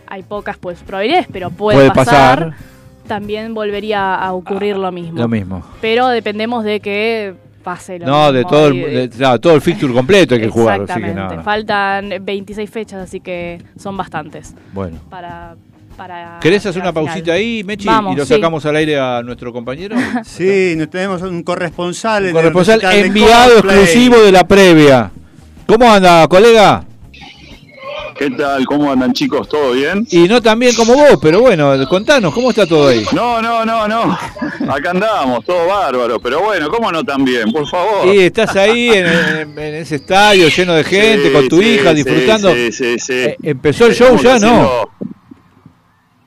Speaker 6: hay pocas pues, probabilidades, pero puede,
Speaker 3: Puede
Speaker 6: pasar,
Speaker 3: pasar.
Speaker 6: También volvería a ocurrir lo mismo.
Speaker 3: Lo mismo.
Speaker 6: Pero dependemos de que pase lo
Speaker 3: No, de
Speaker 6: mismo
Speaker 3: todo, el, de- claro, todo el fixture completo hay que jugar. Así que.
Speaker 6: Faltan 26 fechas, así que son bastantes
Speaker 3: Bueno.
Speaker 6: para para
Speaker 3: ¿Querés hacer una
Speaker 6: final.
Speaker 3: pausita ahí, Mechi?
Speaker 6: Vamos,
Speaker 3: y lo
Speaker 6: sí.
Speaker 3: sacamos al aire a nuestro compañero.
Speaker 2: Sí, nos tenemos un corresponsal. el
Speaker 3: Corresponsal
Speaker 2: de
Speaker 3: enviado exclusivo de la previa. ¿Cómo anda, colega?
Speaker 7: ¿Qué tal? ¿Cómo andan chicos? ¿Todo bien?
Speaker 3: Y no tan bien como vos, pero bueno, contanos, ¿cómo está todo ahí?
Speaker 7: No, no, no, no. Acá andamos, todo bárbaro. Pero bueno, ¿cómo no tan bien? Por favor.
Speaker 3: Y estás ahí en, en- en ese estadio lleno de gente,
Speaker 7: Sí,
Speaker 3: con tu
Speaker 7: sí,
Speaker 3: hija,
Speaker 7: sí,
Speaker 3: disfrutando.
Speaker 7: Sí, sí, sí.
Speaker 3: Eh, ¿Empezó el show ya? No.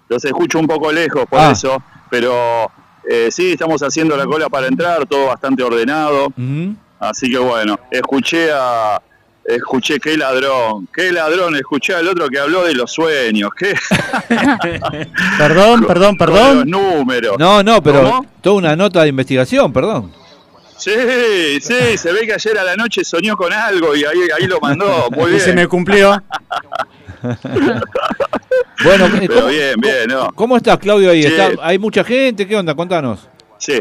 Speaker 7: Los escucho un poco lejos por
Speaker 3: Ah.
Speaker 7: eso, pero eh, sí, estamos haciendo la cola para entrar, todo bastante ordenado. Así que bueno, escuché a. Escuché qué ladrón, qué ladrón, escuché al otro que habló de los sueños, qué
Speaker 2: Perdón, perdón,
Speaker 7: con los
Speaker 2: perdón.
Speaker 7: números.
Speaker 3: No, no, pero
Speaker 7: ¿Cómo?
Speaker 3: toda una nota de investigación, perdón.
Speaker 7: Sí, sí, se ve que ayer a la noche soñó con algo y ahí, ahí lo mandó. Muy
Speaker 2: Y
Speaker 7: bien.
Speaker 2: se me cumplió.
Speaker 3: Bueno,
Speaker 7: Pero
Speaker 3: ¿cómo,
Speaker 7: bien, bien, ¿no?
Speaker 3: cómo estás, Claudio, ahí?
Speaker 7: Sí.
Speaker 3: ¿Está- ¿Hay mucha gente? ¿Qué onda? Contanos.
Speaker 7: Sí,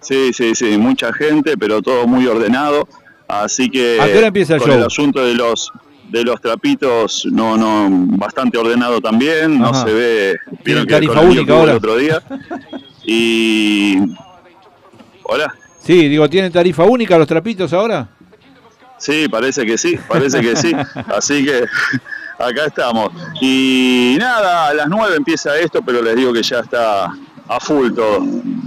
Speaker 7: sí, sí, sí, mucha gente, pero todo muy ordenado. Así que
Speaker 3: ¿A qué hora empieza el
Speaker 7: con
Speaker 3: show?
Speaker 7: el asunto de los de los trapitos, no, no, bastante ordenado también, no se ve, vieron que
Speaker 3: tarifa
Speaker 7: con el
Speaker 3: ahora.
Speaker 7: el otro día. Y hola,
Speaker 3: Sí, digo, ¿tienen tarifa única los trapitos ahora?
Speaker 7: sí, parece que sí, parece que sí. Así que acá estamos. Y nada, a las nueve empieza esto, pero les digo que ya está a full todo.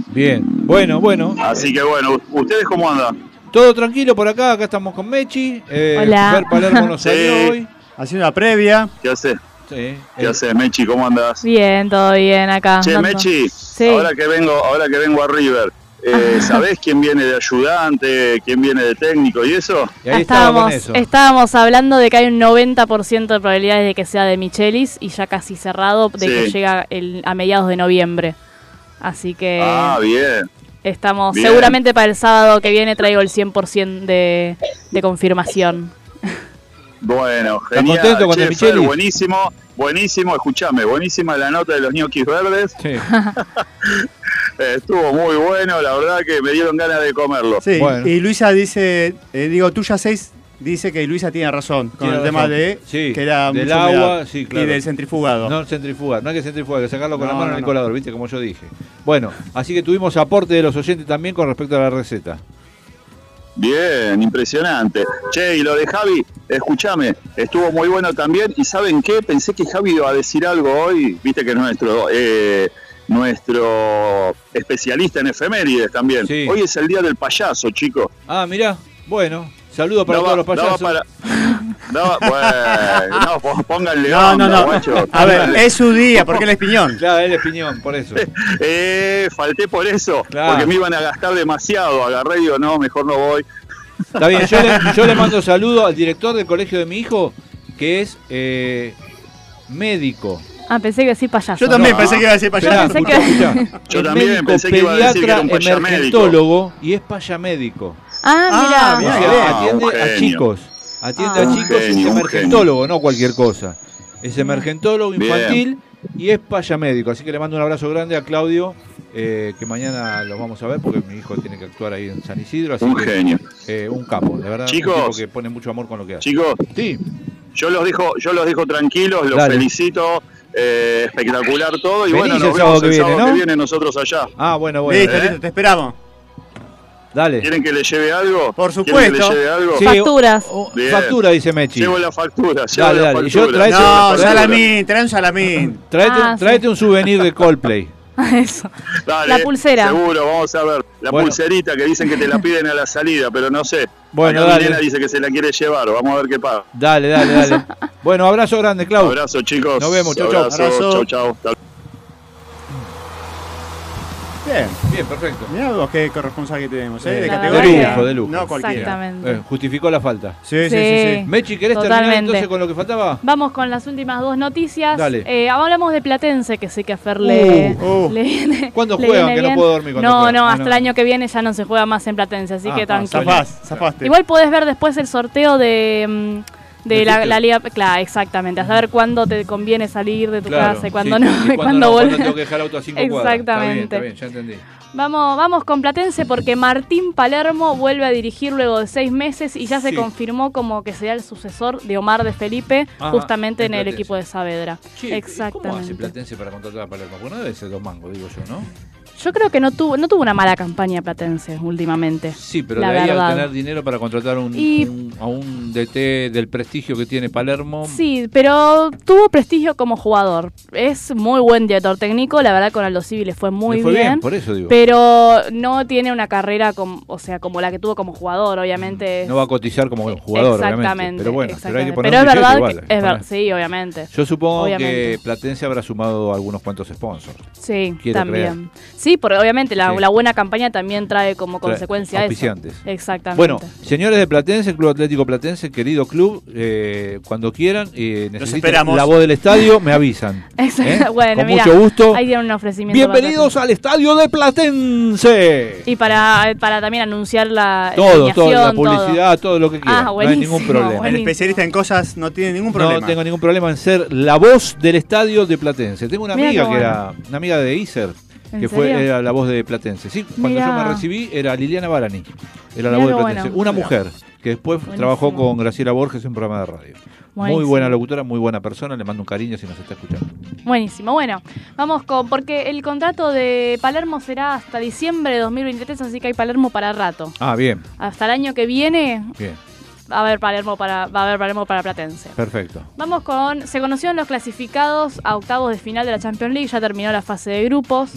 Speaker 3: Bien, bueno, bueno.
Speaker 7: Así que bueno, ¿ustedes cómo andan?
Speaker 3: Todo tranquilo por acá, acá estamos con Mechi. Eh,
Speaker 6: Hola.
Speaker 3: Fer Palermo nos
Speaker 7: Sí.
Speaker 3: salió hoy.
Speaker 2: Haciendo la previa.
Speaker 7: ¿Qué haces?
Speaker 3: Sí,
Speaker 7: ¿Qué
Speaker 3: eh,
Speaker 7: haces, Mechi? ¿Cómo andas?
Speaker 6: Bien, todo bien acá.
Speaker 7: Che,
Speaker 6: andando.
Speaker 7: Mechi,
Speaker 6: Sí.
Speaker 7: ahora que vengo, ahora que vengo a River, eh, ¿sabés quién viene de ayudante, quién viene de técnico y eso?
Speaker 3: y ahí estaba con
Speaker 6: estábamos,
Speaker 3: eso.
Speaker 6: estábamos hablando de que hay un 90% de probabilidades de que sea de Michelis y ya casi cerrado de que llega el, a mediados de noviembre. Así que
Speaker 7: Ah, bien.
Speaker 6: Estamos,
Speaker 7: bien.
Speaker 6: seguramente para el sábado que viene traigo el 100% de, de confirmación.
Speaker 7: Bueno,
Speaker 3: ¿Estás
Speaker 7: genial.
Speaker 3: contento con
Speaker 7: Che,
Speaker 3: el
Speaker 7: Fer, buenísimo, buenísimo, escuchame, buenísima la nota de los ñoquis verdes.
Speaker 3: Sí.
Speaker 7: Estuvo muy bueno, la verdad que me dieron ganas de comerlo.
Speaker 2: Sí,
Speaker 3: Bueno.
Speaker 2: y Luisa dice, eh, digo, tuya 6 dice que Luisa tiene razón con
Speaker 3: Tiene
Speaker 2: el tema de
Speaker 3: Sí,
Speaker 2: que era
Speaker 3: del agua,
Speaker 2: humedad
Speaker 3: sí, claro.
Speaker 2: y del centrifugado.
Speaker 3: No centrifugar, no hay que centrifugar, hay que sacarlo con
Speaker 2: No,
Speaker 3: la mano
Speaker 2: no,
Speaker 3: en el
Speaker 2: no.
Speaker 3: colador, viste, como yo dije. Bueno, así que tuvimos aporte de los oyentes también con respecto a la receta.
Speaker 7: Bien, impresionante. Che, y lo de Javi, escúchame, estuvo muy bueno también. ¿Y saben qué? Pensé que Javi iba a decir algo hoy, viste que es nuestro, eh, nuestro especialista en efemérides también.
Speaker 3: Sí.
Speaker 7: Hoy es el día del payaso, chicos.
Speaker 3: Ah, mirá, bueno, saludos para todos los payasos.
Speaker 7: para... daba- bueno, no, pónganle
Speaker 2: No, no,
Speaker 7: onda,
Speaker 2: no.
Speaker 7: guacho.
Speaker 2: A ver, es su día, porque él es piñón.
Speaker 3: Claro, él es piñón, por eso.
Speaker 7: Eh, falté por eso,
Speaker 3: Claro.
Speaker 7: porque me iban a gastar demasiado. Agarré y digo, no, mejor no voy.
Speaker 3: Está bien, yo le, yo le mando saludo al director del colegio de mi hijo, que es eh, médico,
Speaker 6: Ah, pensé que sí payaso.
Speaker 2: Yo también
Speaker 3: No.
Speaker 2: pensé que iba a decir payaso.
Speaker 3: escuchá, escuchá.
Speaker 7: Yo
Speaker 3: Es
Speaker 7: también
Speaker 3: médico
Speaker 7: pensé que iba a decir que era
Speaker 3: pediatra,
Speaker 7: un payamédico.
Speaker 3: emergentólogo y es payamédico.
Speaker 6: Ah,
Speaker 2: Ah,
Speaker 6: mira.
Speaker 2: Bien.
Speaker 3: atiende a chicos. Atiende
Speaker 6: Ah.
Speaker 3: a
Speaker 6: Un
Speaker 3: chicos,
Speaker 7: genio,
Speaker 3: es
Speaker 7: un
Speaker 3: emergentólogo, no cualquier cosa. Es emergentólogo
Speaker 7: Bien.
Speaker 3: infantil y es payamédico. Así que le mando un abrazo grande a Claudio, eh, que mañana lo vamos a ver porque mi hijo tiene que actuar ahí en San Isidro. Así
Speaker 7: Un
Speaker 3: que,
Speaker 7: genio.
Speaker 3: eh, un capo, de verdad.
Speaker 7: Chicos.
Speaker 3: Un tipo que pone mucho amor con lo que hace.
Speaker 7: Chicos,
Speaker 3: Sí,
Speaker 7: yo los dejo, yo los dejo tranquilos, los
Speaker 3: Dale.
Speaker 7: felicito, eh, espectacular todo y
Speaker 3: Venís
Speaker 7: bueno,
Speaker 3: el
Speaker 7: nos
Speaker 3: sábado
Speaker 7: vemos
Speaker 3: que
Speaker 7: el
Speaker 3: viene,
Speaker 7: sábado
Speaker 3: ¿no?
Speaker 7: que viene nosotros allá.
Speaker 3: ah, bueno, bueno.
Speaker 2: Listo,
Speaker 3: eh.
Speaker 2: listo, te esperamos.
Speaker 3: Dale.
Speaker 7: ¿Quieren que le lleve algo?
Speaker 2: Por
Speaker 7: ¿Quieren que
Speaker 2: supuesto.
Speaker 7: le lleve algo?
Speaker 3: Sí,
Speaker 6: Facturas.
Speaker 3: o- o-
Speaker 7: Bien.
Speaker 3: factura, dice Mechi.
Speaker 7: Llevo la factura, llevo
Speaker 3: Dale,
Speaker 7: la
Speaker 3: dale. Y yo
Speaker 7: factura.
Speaker 3: traete-
Speaker 2: No,
Speaker 7: factura.
Speaker 2: salamín, trae un salamín.
Speaker 3: Tráete,
Speaker 6: Ah, sí.
Speaker 3: tráete un souvenir de Coldplay.
Speaker 6: Eso.
Speaker 7: Dale,
Speaker 6: La pulsera.
Speaker 7: Seguro, vamos a ver. La
Speaker 3: Bueno.
Speaker 7: pulserita que dicen que te la piden a la salida, pero no sé.
Speaker 3: Bueno,
Speaker 7: Acá mi
Speaker 3: dale.
Speaker 7: dice que se la quiere llevar, vamos a ver qué pasa.
Speaker 3: Dale, dale, dale. bueno, abrazo grande, Clau.
Speaker 7: Abrazo, chicos.
Speaker 3: Nos vemos, chau, chau.
Speaker 7: Abrazo,
Speaker 2: Abrazo.
Speaker 7: chau, chau.
Speaker 2: Bien.
Speaker 3: Bien, perfecto.
Speaker 2: Mirá vos qué corresponsal que tenemos, ¿eh? De
Speaker 6: La
Speaker 2: categoría.
Speaker 3: De lujo, de lujo.
Speaker 2: No cualquiera.
Speaker 6: Exactamente.
Speaker 3: Eh, justificó la falta.
Speaker 2: Sí, sí, sí,
Speaker 6: Sí.
Speaker 2: sí.
Speaker 3: Mechi, ¿querés terminar entonces con lo que faltaba?
Speaker 6: Vamos con las últimas dos noticias.
Speaker 3: Dale.
Speaker 6: Eh, hablamos de Platense, que sé que a Fer le,
Speaker 2: Uh, uh.
Speaker 6: le viene.
Speaker 3: ¿Cuándo
Speaker 6: le
Speaker 3: juegan?
Speaker 6: viene
Speaker 3: Que no puedo dormir cuando
Speaker 6: No,
Speaker 3: juegan.
Speaker 6: no,
Speaker 3: Ah,
Speaker 6: hasta
Speaker 3: no.
Speaker 6: el año que viene ya no se juega más en Platense, así
Speaker 3: Ah,
Speaker 6: que
Speaker 3: ah,
Speaker 6: tranquilo.
Speaker 2: Zafás, zafaste.
Speaker 6: Igual podés ver después el sorteo de, mm, de la, la liga. Claro, exactamente. A saber cuándo te conviene salir de tu
Speaker 3: Claro,
Speaker 6: casa y cuándo
Speaker 3: sí,
Speaker 6: no.
Speaker 3: y cuándo
Speaker 6: cuándo
Speaker 3: no,
Speaker 6: volver.
Speaker 3: tengo que dejar el auto a cinco cuadras.
Speaker 6: Exactamente.
Speaker 3: Está bien, está bien, ya entendí.
Speaker 6: Vamos, vamos con Platense porque Martín Palermo vuelve a dirigir luego de seis meses y ya se
Speaker 3: Sí.
Speaker 6: confirmó como que será el sucesor de Omar de Felipe
Speaker 3: Ajá,
Speaker 6: justamente
Speaker 3: en
Speaker 6: en el equipo de Saavedra.
Speaker 3: Che, ¿Cómo hace
Speaker 6: Exactamente.
Speaker 3: Platense para contratar a Palermo? Porque no debe ser dos mangos, digo yo, ¿no?
Speaker 6: Yo creo que no tuvo, no tuvo una mala campaña Platense últimamente.
Speaker 3: Sí, pero
Speaker 6: La
Speaker 3: de ahí
Speaker 6: verdad.
Speaker 3: al tener dinero para contratar un,
Speaker 6: Y-
Speaker 3: un- a un DT del prestigio que tiene Palermo.
Speaker 6: Sí, pero tuvo prestigio como jugador. Es muy buen director técnico, la verdad con Aldo Civi le fue muy
Speaker 3: le fue bien.
Speaker 6: bien.
Speaker 3: por eso digo.
Speaker 6: Pero no tiene una carrera como, o sea, como la que tuvo como jugador, obviamente.
Speaker 3: no va a cotizar como jugador, obviamente.
Speaker 6: Exactamente.
Speaker 3: Pero bueno, pero hay que poner
Speaker 6: Pero
Speaker 3: un
Speaker 6: es verdad
Speaker 3: igual,
Speaker 6: que es ver- sí, obviamente.
Speaker 3: Yo supongo
Speaker 6: Obviamente.
Speaker 3: que Platense habrá sumado algunos cuantos sponsors.
Speaker 6: Sí,
Speaker 3: Quiero
Speaker 6: también. Sí, porque obviamente la,
Speaker 3: Sí.
Speaker 6: la buena campaña también trae como
Speaker 3: Trae
Speaker 6: consecuencia eso. Exactamente.
Speaker 3: Bueno, señores de Platense, Club Atlético Platense, querido club, eh, cuando quieran necesiten
Speaker 2: esperamos.
Speaker 3: la voz del estadio, me avisan.
Speaker 6: Exacto.
Speaker 3: ¿eh?
Speaker 6: bueno,
Speaker 3: Con
Speaker 6: mira,
Speaker 3: mucho gusto.
Speaker 6: ahí tienen un ofrecimiento.
Speaker 3: Bienvenidos al estadio de Platense.
Speaker 6: Y para, para también anunciar la
Speaker 3: Todo, todo, la publicidad, todo, lo que quieran.
Speaker 6: Ah,
Speaker 3: no hay ningún problema.
Speaker 2: El especialista en cosas no tiene ningún problema.
Speaker 3: No tengo ningún problema en ser la voz del estadio de Platense. Tengo una
Speaker 6: Mirá
Speaker 3: amiga que
Speaker 6: bueno.
Speaker 3: era una amiga de Iser,
Speaker 6: ¿En
Speaker 3: que fue era la voz de Platense. Sí, cuando
Speaker 6: Mirá.
Speaker 3: yo me recibí era Liliana Barani, era la
Speaker 6: Mirá
Speaker 3: voz de Platense.
Speaker 6: bueno.
Speaker 3: Una mujer que después
Speaker 6: Buenísimo.
Speaker 3: trabajó con Graciela Borges en un programa de radio. Muy buena locutora, muy buena persona, le mando un cariño si nos está escuchando.
Speaker 6: Buenísimo. Bueno, vamos con. Porque el contrato de Palermo será hasta diciembre de 2023, así que hay Palermo para rato.
Speaker 3: Ah, bien,
Speaker 6: Hasta el año que viene
Speaker 3: bien,
Speaker 6: va a haber Palermo para, va a haber Palermo para Platense.
Speaker 3: perfecto.
Speaker 6: Vamos con. Se conocieron los clasificados a octavos de final de la Champions League, ya terminó la fase de grupos.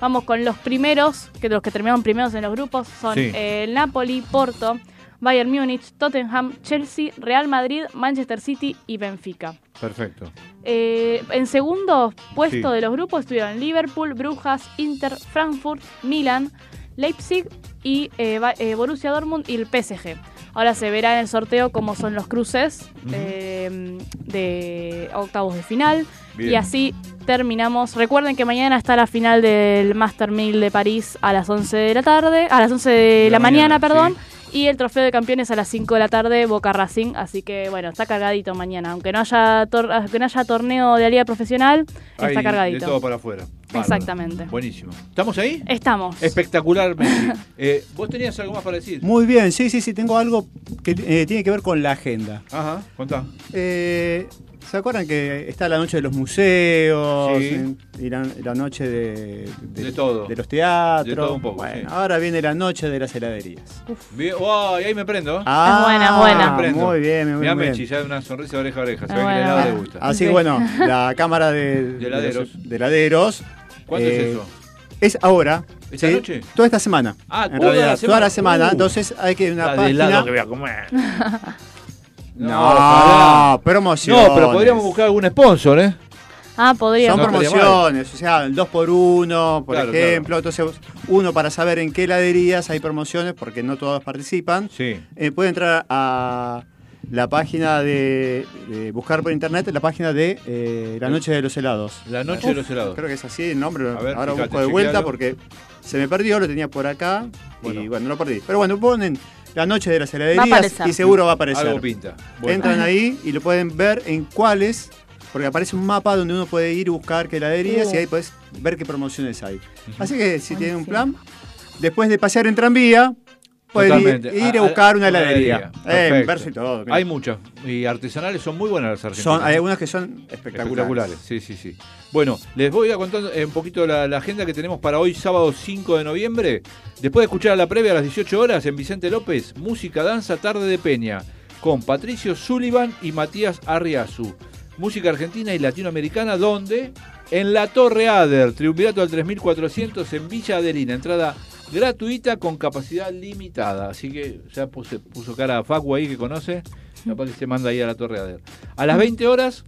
Speaker 6: Vamos con los primeros, que los que terminaron primeros en los grupos son
Speaker 3: Sí.
Speaker 6: eh, el Napoli, Porto, Bayern Múnich, Tottenham, Chelsea, Real Madrid, Manchester City y Benfica.
Speaker 3: Perfecto.
Speaker 6: Eh, en segundo puesto
Speaker 3: Sí.
Speaker 6: de los grupos estuvieron Liverpool, Brujas, Inter, Frankfurt, Milan, Leipzig y eh, Borussia Dortmund y el PSG. Ahora se verá en el sorteo cómo son los cruces eh, de octavos de final.
Speaker 3: Bien.
Speaker 6: Y así terminamos. Recuerden que mañana está la final del Master 1000 de París a las 11 de la tarde, a las 11 de, la, mañana, perdón. Y el trofeo de campeones a las 5 de la tarde, Boca Racing. Así que bueno, está cargadito mañana. Aunque no haya, tor- aunque no haya torneo de liga profesional, está
Speaker 3: De
Speaker 6: cargadito.
Speaker 3: todo para afuera. Bárbaro.
Speaker 6: Exactamente.
Speaker 3: Buenísimo. ¿Estamos ahí?
Speaker 6: Estamos.
Speaker 3: Espectacular. Eh, ¿Vos tenías algo más para decir?
Speaker 2: Muy bien, sí, sí, sí, tengo algo que eh, tiene que ver con la agenda.
Speaker 3: Ajá, contá.
Speaker 2: Eh, ¿Se acuerdan que está la noche de los museos?
Speaker 3: Sí.
Speaker 2: y la, la noche de,
Speaker 3: De todo.
Speaker 2: de los teatros?
Speaker 3: De todo un poco,
Speaker 2: Bueno,
Speaker 3: sí.
Speaker 2: ahora viene la noche de las heladerías.
Speaker 3: Bien, wow, y ahí me prendo. ¿eh?
Speaker 2: Ah,
Speaker 6: buena, es buena.
Speaker 3: Me prendo.
Speaker 2: Muy bien, muy
Speaker 3: Mirá,
Speaker 2: bien.
Speaker 3: Mechi, ya una sonrisa de oreja a oreja. Se ve que el helado le gusta.
Speaker 2: Así
Speaker 6: Sí.
Speaker 2: que bueno, la cámara de,
Speaker 3: De heladeros.
Speaker 2: de heladeros,
Speaker 3: ¿Cuándo
Speaker 2: eh,
Speaker 3: es eso?
Speaker 2: Es ahora.
Speaker 3: ¿Esta noche?
Speaker 2: Toda esta semana.
Speaker 3: Ah,
Speaker 2: en
Speaker 3: toda la semana.
Speaker 2: toda la semana.
Speaker 3: Uh.
Speaker 2: Entonces hay que una
Speaker 3: La de
Speaker 2: página.
Speaker 3: helado que voy a comer.
Speaker 2: No,
Speaker 3: ojalá.
Speaker 2: promociones.
Speaker 3: No, pero podríamos buscar algún sponsor, ¿eh?
Speaker 6: Ah, podría.
Speaker 2: Son
Speaker 3: No
Speaker 2: promociones, o sea, el 2 por 1 por
Speaker 3: Claro,
Speaker 2: ejemplo. Entonces, uno para saber en qué heladerías hay promociones, porque no todos participan.
Speaker 3: Sí.
Speaker 2: Eh, puede entrar a la página de, de buscar por internet, la página de eh, La Noche de los Helados.
Speaker 3: La noche de los helados.
Speaker 2: Creo que es así el nombre.
Speaker 3: A ver,
Speaker 2: Ahora
Speaker 3: fíjate,
Speaker 2: busco de vuelta
Speaker 3: chequealo.
Speaker 2: porque se me perdió, lo tenía por acá
Speaker 3: Bueno.
Speaker 2: y bueno, lo perdí. Pero bueno, ponen La Noche de las Heladerías y seguro va a aparecer.
Speaker 3: Algo pinta. Bueno.
Speaker 2: Entran ahí y lo pueden ver en cuáles, porque aparece un mapa donde uno puede ir y buscar qué heladerías
Speaker 6: Uh.
Speaker 2: y ahí puedes ver qué promociones hay. Así que si tienen un
Speaker 6: Buenísimo.
Speaker 2: plan, después de pasear en tranvía, pueden ir,
Speaker 3: A-
Speaker 2: a buscar una
Speaker 3: una
Speaker 2: heladería. Eh, y todo. mira.
Speaker 3: Hay muchas. Y artesanales son muy buenas las argentinas.
Speaker 2: Son, hay algunas que son espectaculares.
Speaker 3: Espectaculares, sí, sí, sí. Bueno, les voy a contar eh, un poquito la, la agenda que tenemos para hoy, sábado 5 de noviembre. Después de escuchar a la previa a las 18 horas en Vicente López, música, danza, tarde de Peña, con Patricio Sullivan y Matías Arriazu. Música argentina y latinoamericana, donde en la Torre Ader, Triunvirato al 3400 en Villa Adelina, entrada gratuita con capacidad limitada. Así que ya puse, puso cara a Facu ahí que conoce, capaz que se manda ahí a la Torre Ader. A las 20 horas,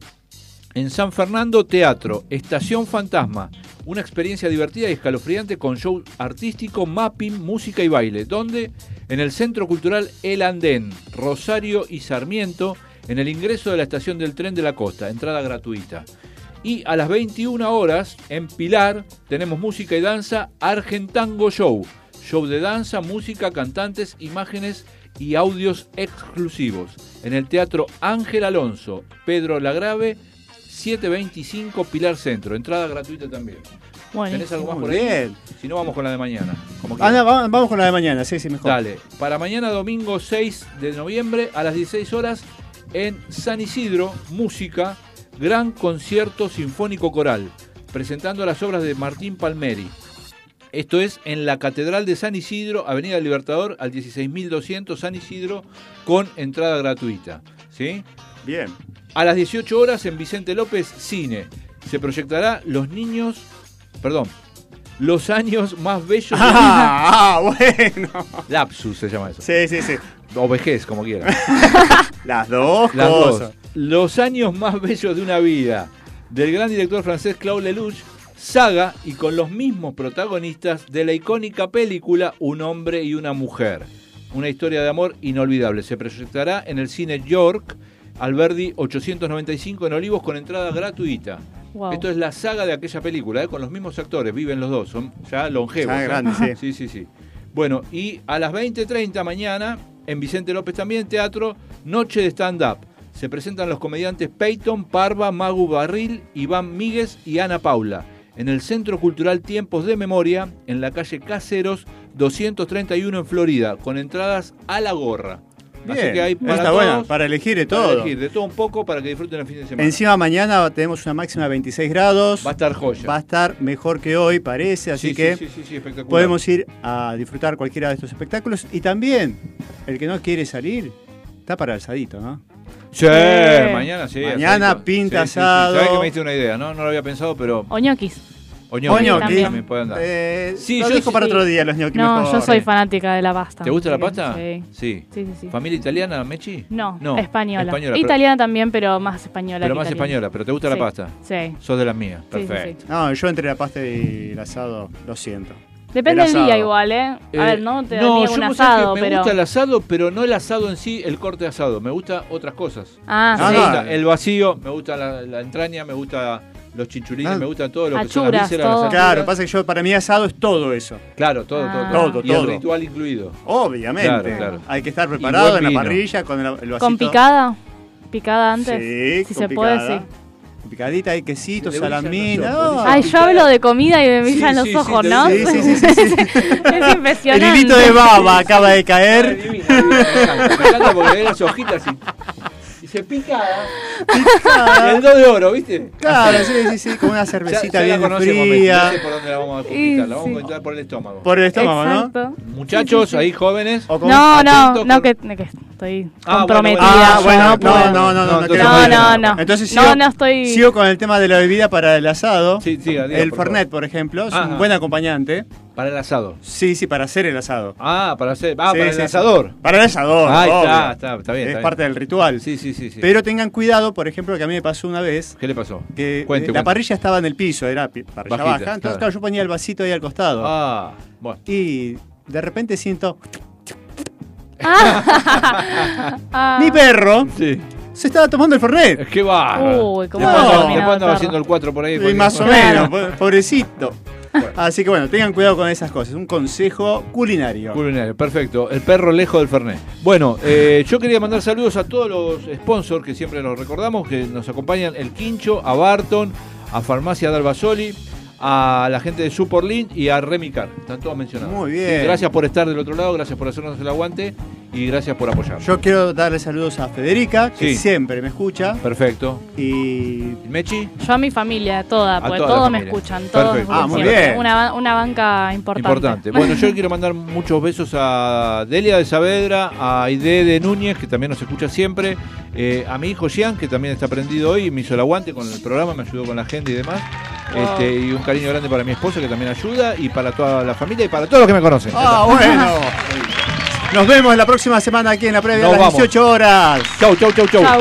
Speaker 3: en San Fernando Teatro, Estación Fantasma. Una experiencia divertida y escalofriante con show artístico, mapping, música y baile. Donde en el Centro Cultural El Andén, Rosario y Sarmiento, en el ingreso de la estación del tren de la costa. Entrada gratuita. Y a las 21 horas, en Pilar, tenemos música y danza Argentango Show. Show de danza, música, cantantes, imágenes y audios exclusivos. En el Teatro Ángel Alonso, Pedro Lagrave, 725 Pilar Centro. Entrada gratuita también.
Speaker 6: Bueno,
Speaker 3: ¿Tenés algo más por ahí?
Speaker 2: bien.
Speaker 3: Si no, vamos con la de mañana. Como
Speaker 2: Ah, no, vamos con la de mañana, sí, sí, mejor.
Speaker 3: Dale, para mañana domingo 6 de noviembre a las 16 horas en San Isidro, música, gran concierto sinfónico coral, presentando las obras de Martín Palmeri. Esto es en la Catedral de San Isidro, Avenida Libertador, al 16.200 San Isidro, con entrada gratuita. ¿sí?
Speaker 2: Bien.
Speaker 3: A las 18 horas en Vicente López, cine. Se proyectará Los niños, perdón, Los años más bellos de
Speaker 2: Ah, ah, bueno.
Speaker 3: Lapsus se llama eso.
Speaker 2: Sí, sí, sí.
Speaker 3: O vejez, como quieran.
Speaker 2: Las dos
Speaker 3: Las
Speaker 2: cosas.
Speaker 3: dos. Los años más bellos de una vida, del gran director francés Claude Lelouch, saga y con los mismos protagonistas de la icónica película Un hombre y una mujer. Una historia de amor inolvidable. Se proyectará en el cine York, Alberdi 895 en Olivos con entrada gratuita.
Speaker 6: Wow.
Speaker 3: Esto es la saga de aquella película, ¿eh? con los mismos actores, viven los dos, son ya longevos.
Speaker 2: Ya
Speaker 3: ¿eh?
Speaker 2: grandes, sí.
Speaker 3: Sí, sí, sí. Bueno, y a las 20.30 mañana, en Vicente López también, teatro, Noche de Stand-Up. Se presentan los comediantes Peyton, Parva, Magu Barril, Iván Míguez y Ana Paula. En el Centro Cultural Tiempos de Memoria, en la calle Caseros 231 en Florida, con entradas a la gorra. Así que hay para
Speaker 2: Está
Speaker 3: todos,
Speaker 2: bueno, para elegir de
Speaker 3: para
Speaker 2: todo.
Speaker 3: elegir de todo un poco para que disfruten el fin de semana.
Speaker 2: Encima mañana tenemos una máxima de 26 grados.
Speaker 3: Va a estar joya.
Speaker 2: Va a estar mejor que hoy, parece, así
Speaker 3: Sí,
Speaker 2: que
Speaker 3: sí, sí,
Speaker 2: podemos ir a disfrutar cualquiera de estos espectáculos. Y también, el que no quiere salir, está para el asadito, ¿no?
Speaker 3: Sí, mañana sí.
Speaker 2: Mañana pinta
Speaker 3: Sí, sí, sí.
Speaker 2: asado.
Speaker 3: Sabés que me diste una idea, ¿no? No lo había pensado, pero.
Speaker 6: O ñoquis.
Speaker 3: O ñoquis
Speaker 2: Oño,
Speaker 6: también.
Speaker 3: también pueden dar.
Speaker 2: Eh,
Speaker 3: Sí, yo
Speaker 2: dejo
Speaker 3: sí-
Speaker 2: para otro día los ñoquis
Speaker 6: No,
Speaker 2: mejor.
Speaker 6: yo soy fanática de la pasta.
Speaker 3: ¿Te gusta la pasta?
Speaker 6: Sí.
Speaker 3: Sí.
Speaker 6: Sí, sí, sí.
Speaker 3: ¿Familia italiana, Mechi?
Speaker 6: No,
Speaker 3: no,
Speaker 6: española.
Speaker 3: española, pero-
Speaker 6: Italiana también, pero más española.
Speaker 3: Pero
Speaker 6: que
Speaker 3: más
Speaker 6: italiana.
Speaker 3: española, pero ¿te gusta la pasta?
Speaker 6: Sí.
Speaker 3: Sos de las mías,
Speaker 6: Sí, sí,
Speaker 3: perfecto.
Speaker 2: No, yo entre la pasta y el asado, lo siento.
Speaker 6: Depende
Speaker 2: El
Speaker 6: del día
Speaker 2: asado.
Speaker 6: igual, ¿eh? A
Speaker 3: Eh,
Speaker 6: ver, no te
Speaker 3: no, yo
Speaker 6: un
Speaker 3: sabés que
Speaker 6: asado,
Speaker 3: me
Speaker 6: pero.
Speaker 3: gusta el asado, pero no el asado en sí, el corte de asado. Me gusta otras cosas.
Speaker 6: Ah,
Speaker 3: me
Speaker 6: sí.
Speaker 3: gusta el vacío, me gusta la, la entraña, me gusta los chinchulines,
Speaker 2: Ah.
Speaker 3: me gustan todo lo que son
Speaker 6: Achuras,
Speaker 3: las vísceras, las
Speaker 6: todo.
Speaker 2: Claro, pasa que yo, para mí asado es todo eso.
Speaker 3: Claro, todo,
Speaker 6: Ah.
Speaker 3: todo,
Speaker 2: Todo,
Speaker 3: Y el
Speaker 2: todo.
Speaker 3: ritual incluido.
Speaker 2: Obviamente.
Speaker 3: Claro, claro.
Speaker 2: Hay que estar preparado en la parrilla con el, el vasito.
Speaker 6: ¿Con picada? ¿Picada antes?
Speaker 2: Sí,
Speaker 6: si
Speaker 2: con
Speaker 6: se puede, sí.
Speaker 2: Picadita, hay quesito, salamina.
Speaker 3: los
Speaker 2: no.
Speaker 6: Ay, yo hablo de comida y me brillan
Speaker 3: Sí,
Speaker 6: los
Speaker 3: sí, sí,
Speaker 6: ojos,
Speaker 3: te-
Speaker 6: ¿no?
Speaker 2: Sí, sí, sí, sí, sí.
Speaker 6: es
Speaker 2: El
Speaker 6: impresionante.
Speaker 2: hilito de baba acaba de caer.
Speaker 3: me encanta, me encanta porque ve las hojitas y, y se pica. Y el do de oro, ¿viste?
Speaker 2: Claro, sí, sí, sí, con una
Speaker 3: Ya,
Speaker 2: cervecita
Speaker 3: ya la
Speaker 2: bien
Speaker 3: Messi,
Speaker 2: fría.
Speaker 3: no sé por dónde la vamos a conquistar, la vamos
Speaker 6: sí.
Speaker 3: a conquistar por el estómago.
Speaker 2: Por el estómago, ¿no?
Speaker 6: Exacto.
Speaker 3: Muchachos, ahí jóvenes.
Speaker 2: O con-
Speaker 6: No, no,
Speaker 3: atento
Speaker 6: no,
Speaker 3: con-
Speaker 6: que, que estoy
Speaker 3: Ah,
Speaker 6: comprometida.
Speaker 3: bueno,
Speaker 2: Ah, bueno,
Speaker 6: no
Speaker 2: no, no, no, no, no,
Speaker 3: entonces
Speaker 6: no, no, no.
Speaker 2: Entonces
Speaker 6: No,
Speaker 2: sigo,
Speaker 6: no estoy-
Speaker 2: sigo con el tema de la bebida para el asado.
Speaker 3: Sí, siga, diga,
Speaker 2: el
Speaker 3: por
Speaker 2: Fernet, por ejemplo, es
Speaker 3: Ajá.
Speaker 2: un buen acompañante.
Speaker 3: Para el asado.
Speaker 2: Sí, sí, para hacer el asado.
Speaker 3: Ah, para hacer. Ah,
Speaker 2: Sí,
Speaker 3: para
Speaker 2: sí,
Speaker 3: el asador.
Speaker 2: Para el asador.
Speaker 3: Ahí está, está, está bien.
Speaker 2: Es
Speaker 3: está bien.
Speaker 2: parte del ritual.
Speaker 3: Sí, sí, sí, sí.
Speaker 2: Pero tengan cuidado, por ejemplo, que a mí me pasó una vez
Speaker 3: ¿Qué le pasó?
Speaker 2: que
Speaker 3: Cuente,
Speaker 2: la
Speaker 3: cuente.
Speaker 2: parrilla estaba en el piso, era parrilla
Speaker 3: Bajita,
Speaker 2: baja. Entonces,
Speaker 3: claro.
Speaker 2: claro, yo ponía el vasito ahí al costado.
Speaker 3: Ah, bueno.
Speaker 2: Y de repente siento
Speaker 8: Ah.
Speaker 2: Mi perro
Speaker 3: Sí.
Speaker 2: se estaba tomando el Fernet.
Speaker 3: Qué va.
Speaker 8: Uy, cómo
Speaker 2: No.
Speaker 3: Después andaba haciendo el 4 por ahí.
Speaker 2: Y más o menos, po- Así que bueno, tengan cuidado con esas cosas. Un consejo culinario.
Speaker 3: Culinario, perfecto. El perro lejos del Fernet. Bueno, eh, yo quería mandar saludos a todos los sponsors que siempre nos recordamos, que nos acompañan, el Quincho, a Barton, a Farmacia Dalbasoli, a la gente de Superlink y a Remicar. Están todos mencionados.
Speaker 2: Muy bien.
Speaker 3: Gracias por estar del otro lado, gracias por hacernos el aguante y gracias por apoyar.
Speaker 2: Yo quiero darle saludos a Federica, que
Speaker 3: Sí.
Speaker 2: siempre me escucha.
Speaker 3: Perfecto.
Speaker 2: Y
Speaker 3: Mechi,
Speaker 8: Yo a mi familia, toda,
Speaker 3: A
Speaker 8: porque
Speaker 3: toda
Speaker 8: todos me escuchan, todos me
Speaker 3: Perfecto.
Speaker 8: escuchan
Speaker 2: Ah, muy bien.
Speaker 8: Una, una banca importante.
Speaker 3: importante. Bueno, yo quiero mandar muchos besos a Delia de Saavedra, a Aide de Núñez, que también nos escucha siempre, eh, a mi hijo Jean, que también está prendido hoy, me hizo el aguante con el programa, me ayudó con la gente y demás.
Speaker 8: Wow.
Speaker 3: Este, y un cariño grande para mi esposa, que también ayuda, y para toda la familia y para todos los que me conocen.
Speaker 2: Ah, bueno. Nos vemos la próxima semana aquí en la previa
Speaker 3: Nos
Speaker 2: a las
Speaker 3: vamos.
Speaker 2: 18 horas.
Speaker 3: Chau, chau, chau, chau.
Speaker 8: Chau.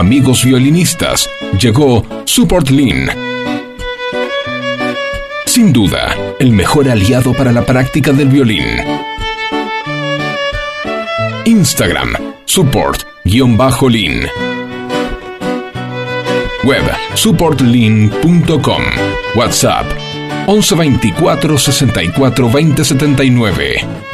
Speaker 1: Amigos violinistas, llegó Support Lean. Sin duda, el mejor aliado para la práctica del violín. Instagram, support-lean. Web, supportlean.com. WhatsApp, 1124 64 20 79.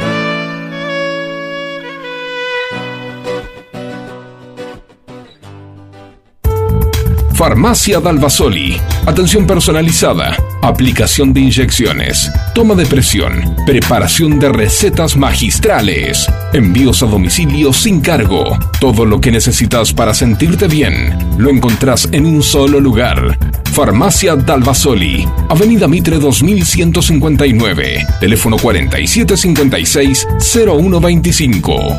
Speaker 1: Farmacia Dalvasoli. Atención personalizada. Aplicación de inyecciones. Toma de presión. Preparación de recetas magistrales. Envíos a domicilio sin cargo. Todo lo que necesitas para sentirte bien. Lo encontrás en un solo lugar. Farmacia Dalvasoli. Avenida Mitre 2159. Teléfono 4756 0125.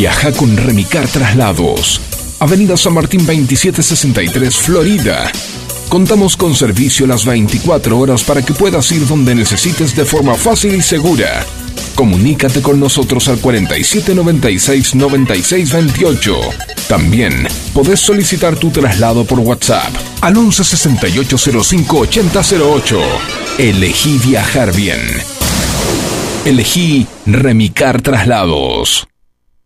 Speaker 1: Viaja con Remicar Traslados. Avenida San Martín 2763, Florida. Contamos con servicio las 24 horas para que puedas ir donde necesites de forma fácil y segura. Comunícate con nosotros al 4796 9628. También podés solicitar tu traslado por WhatsApp al 116805 8008. Elegí viajar bien. Elegí Remicar Traslados.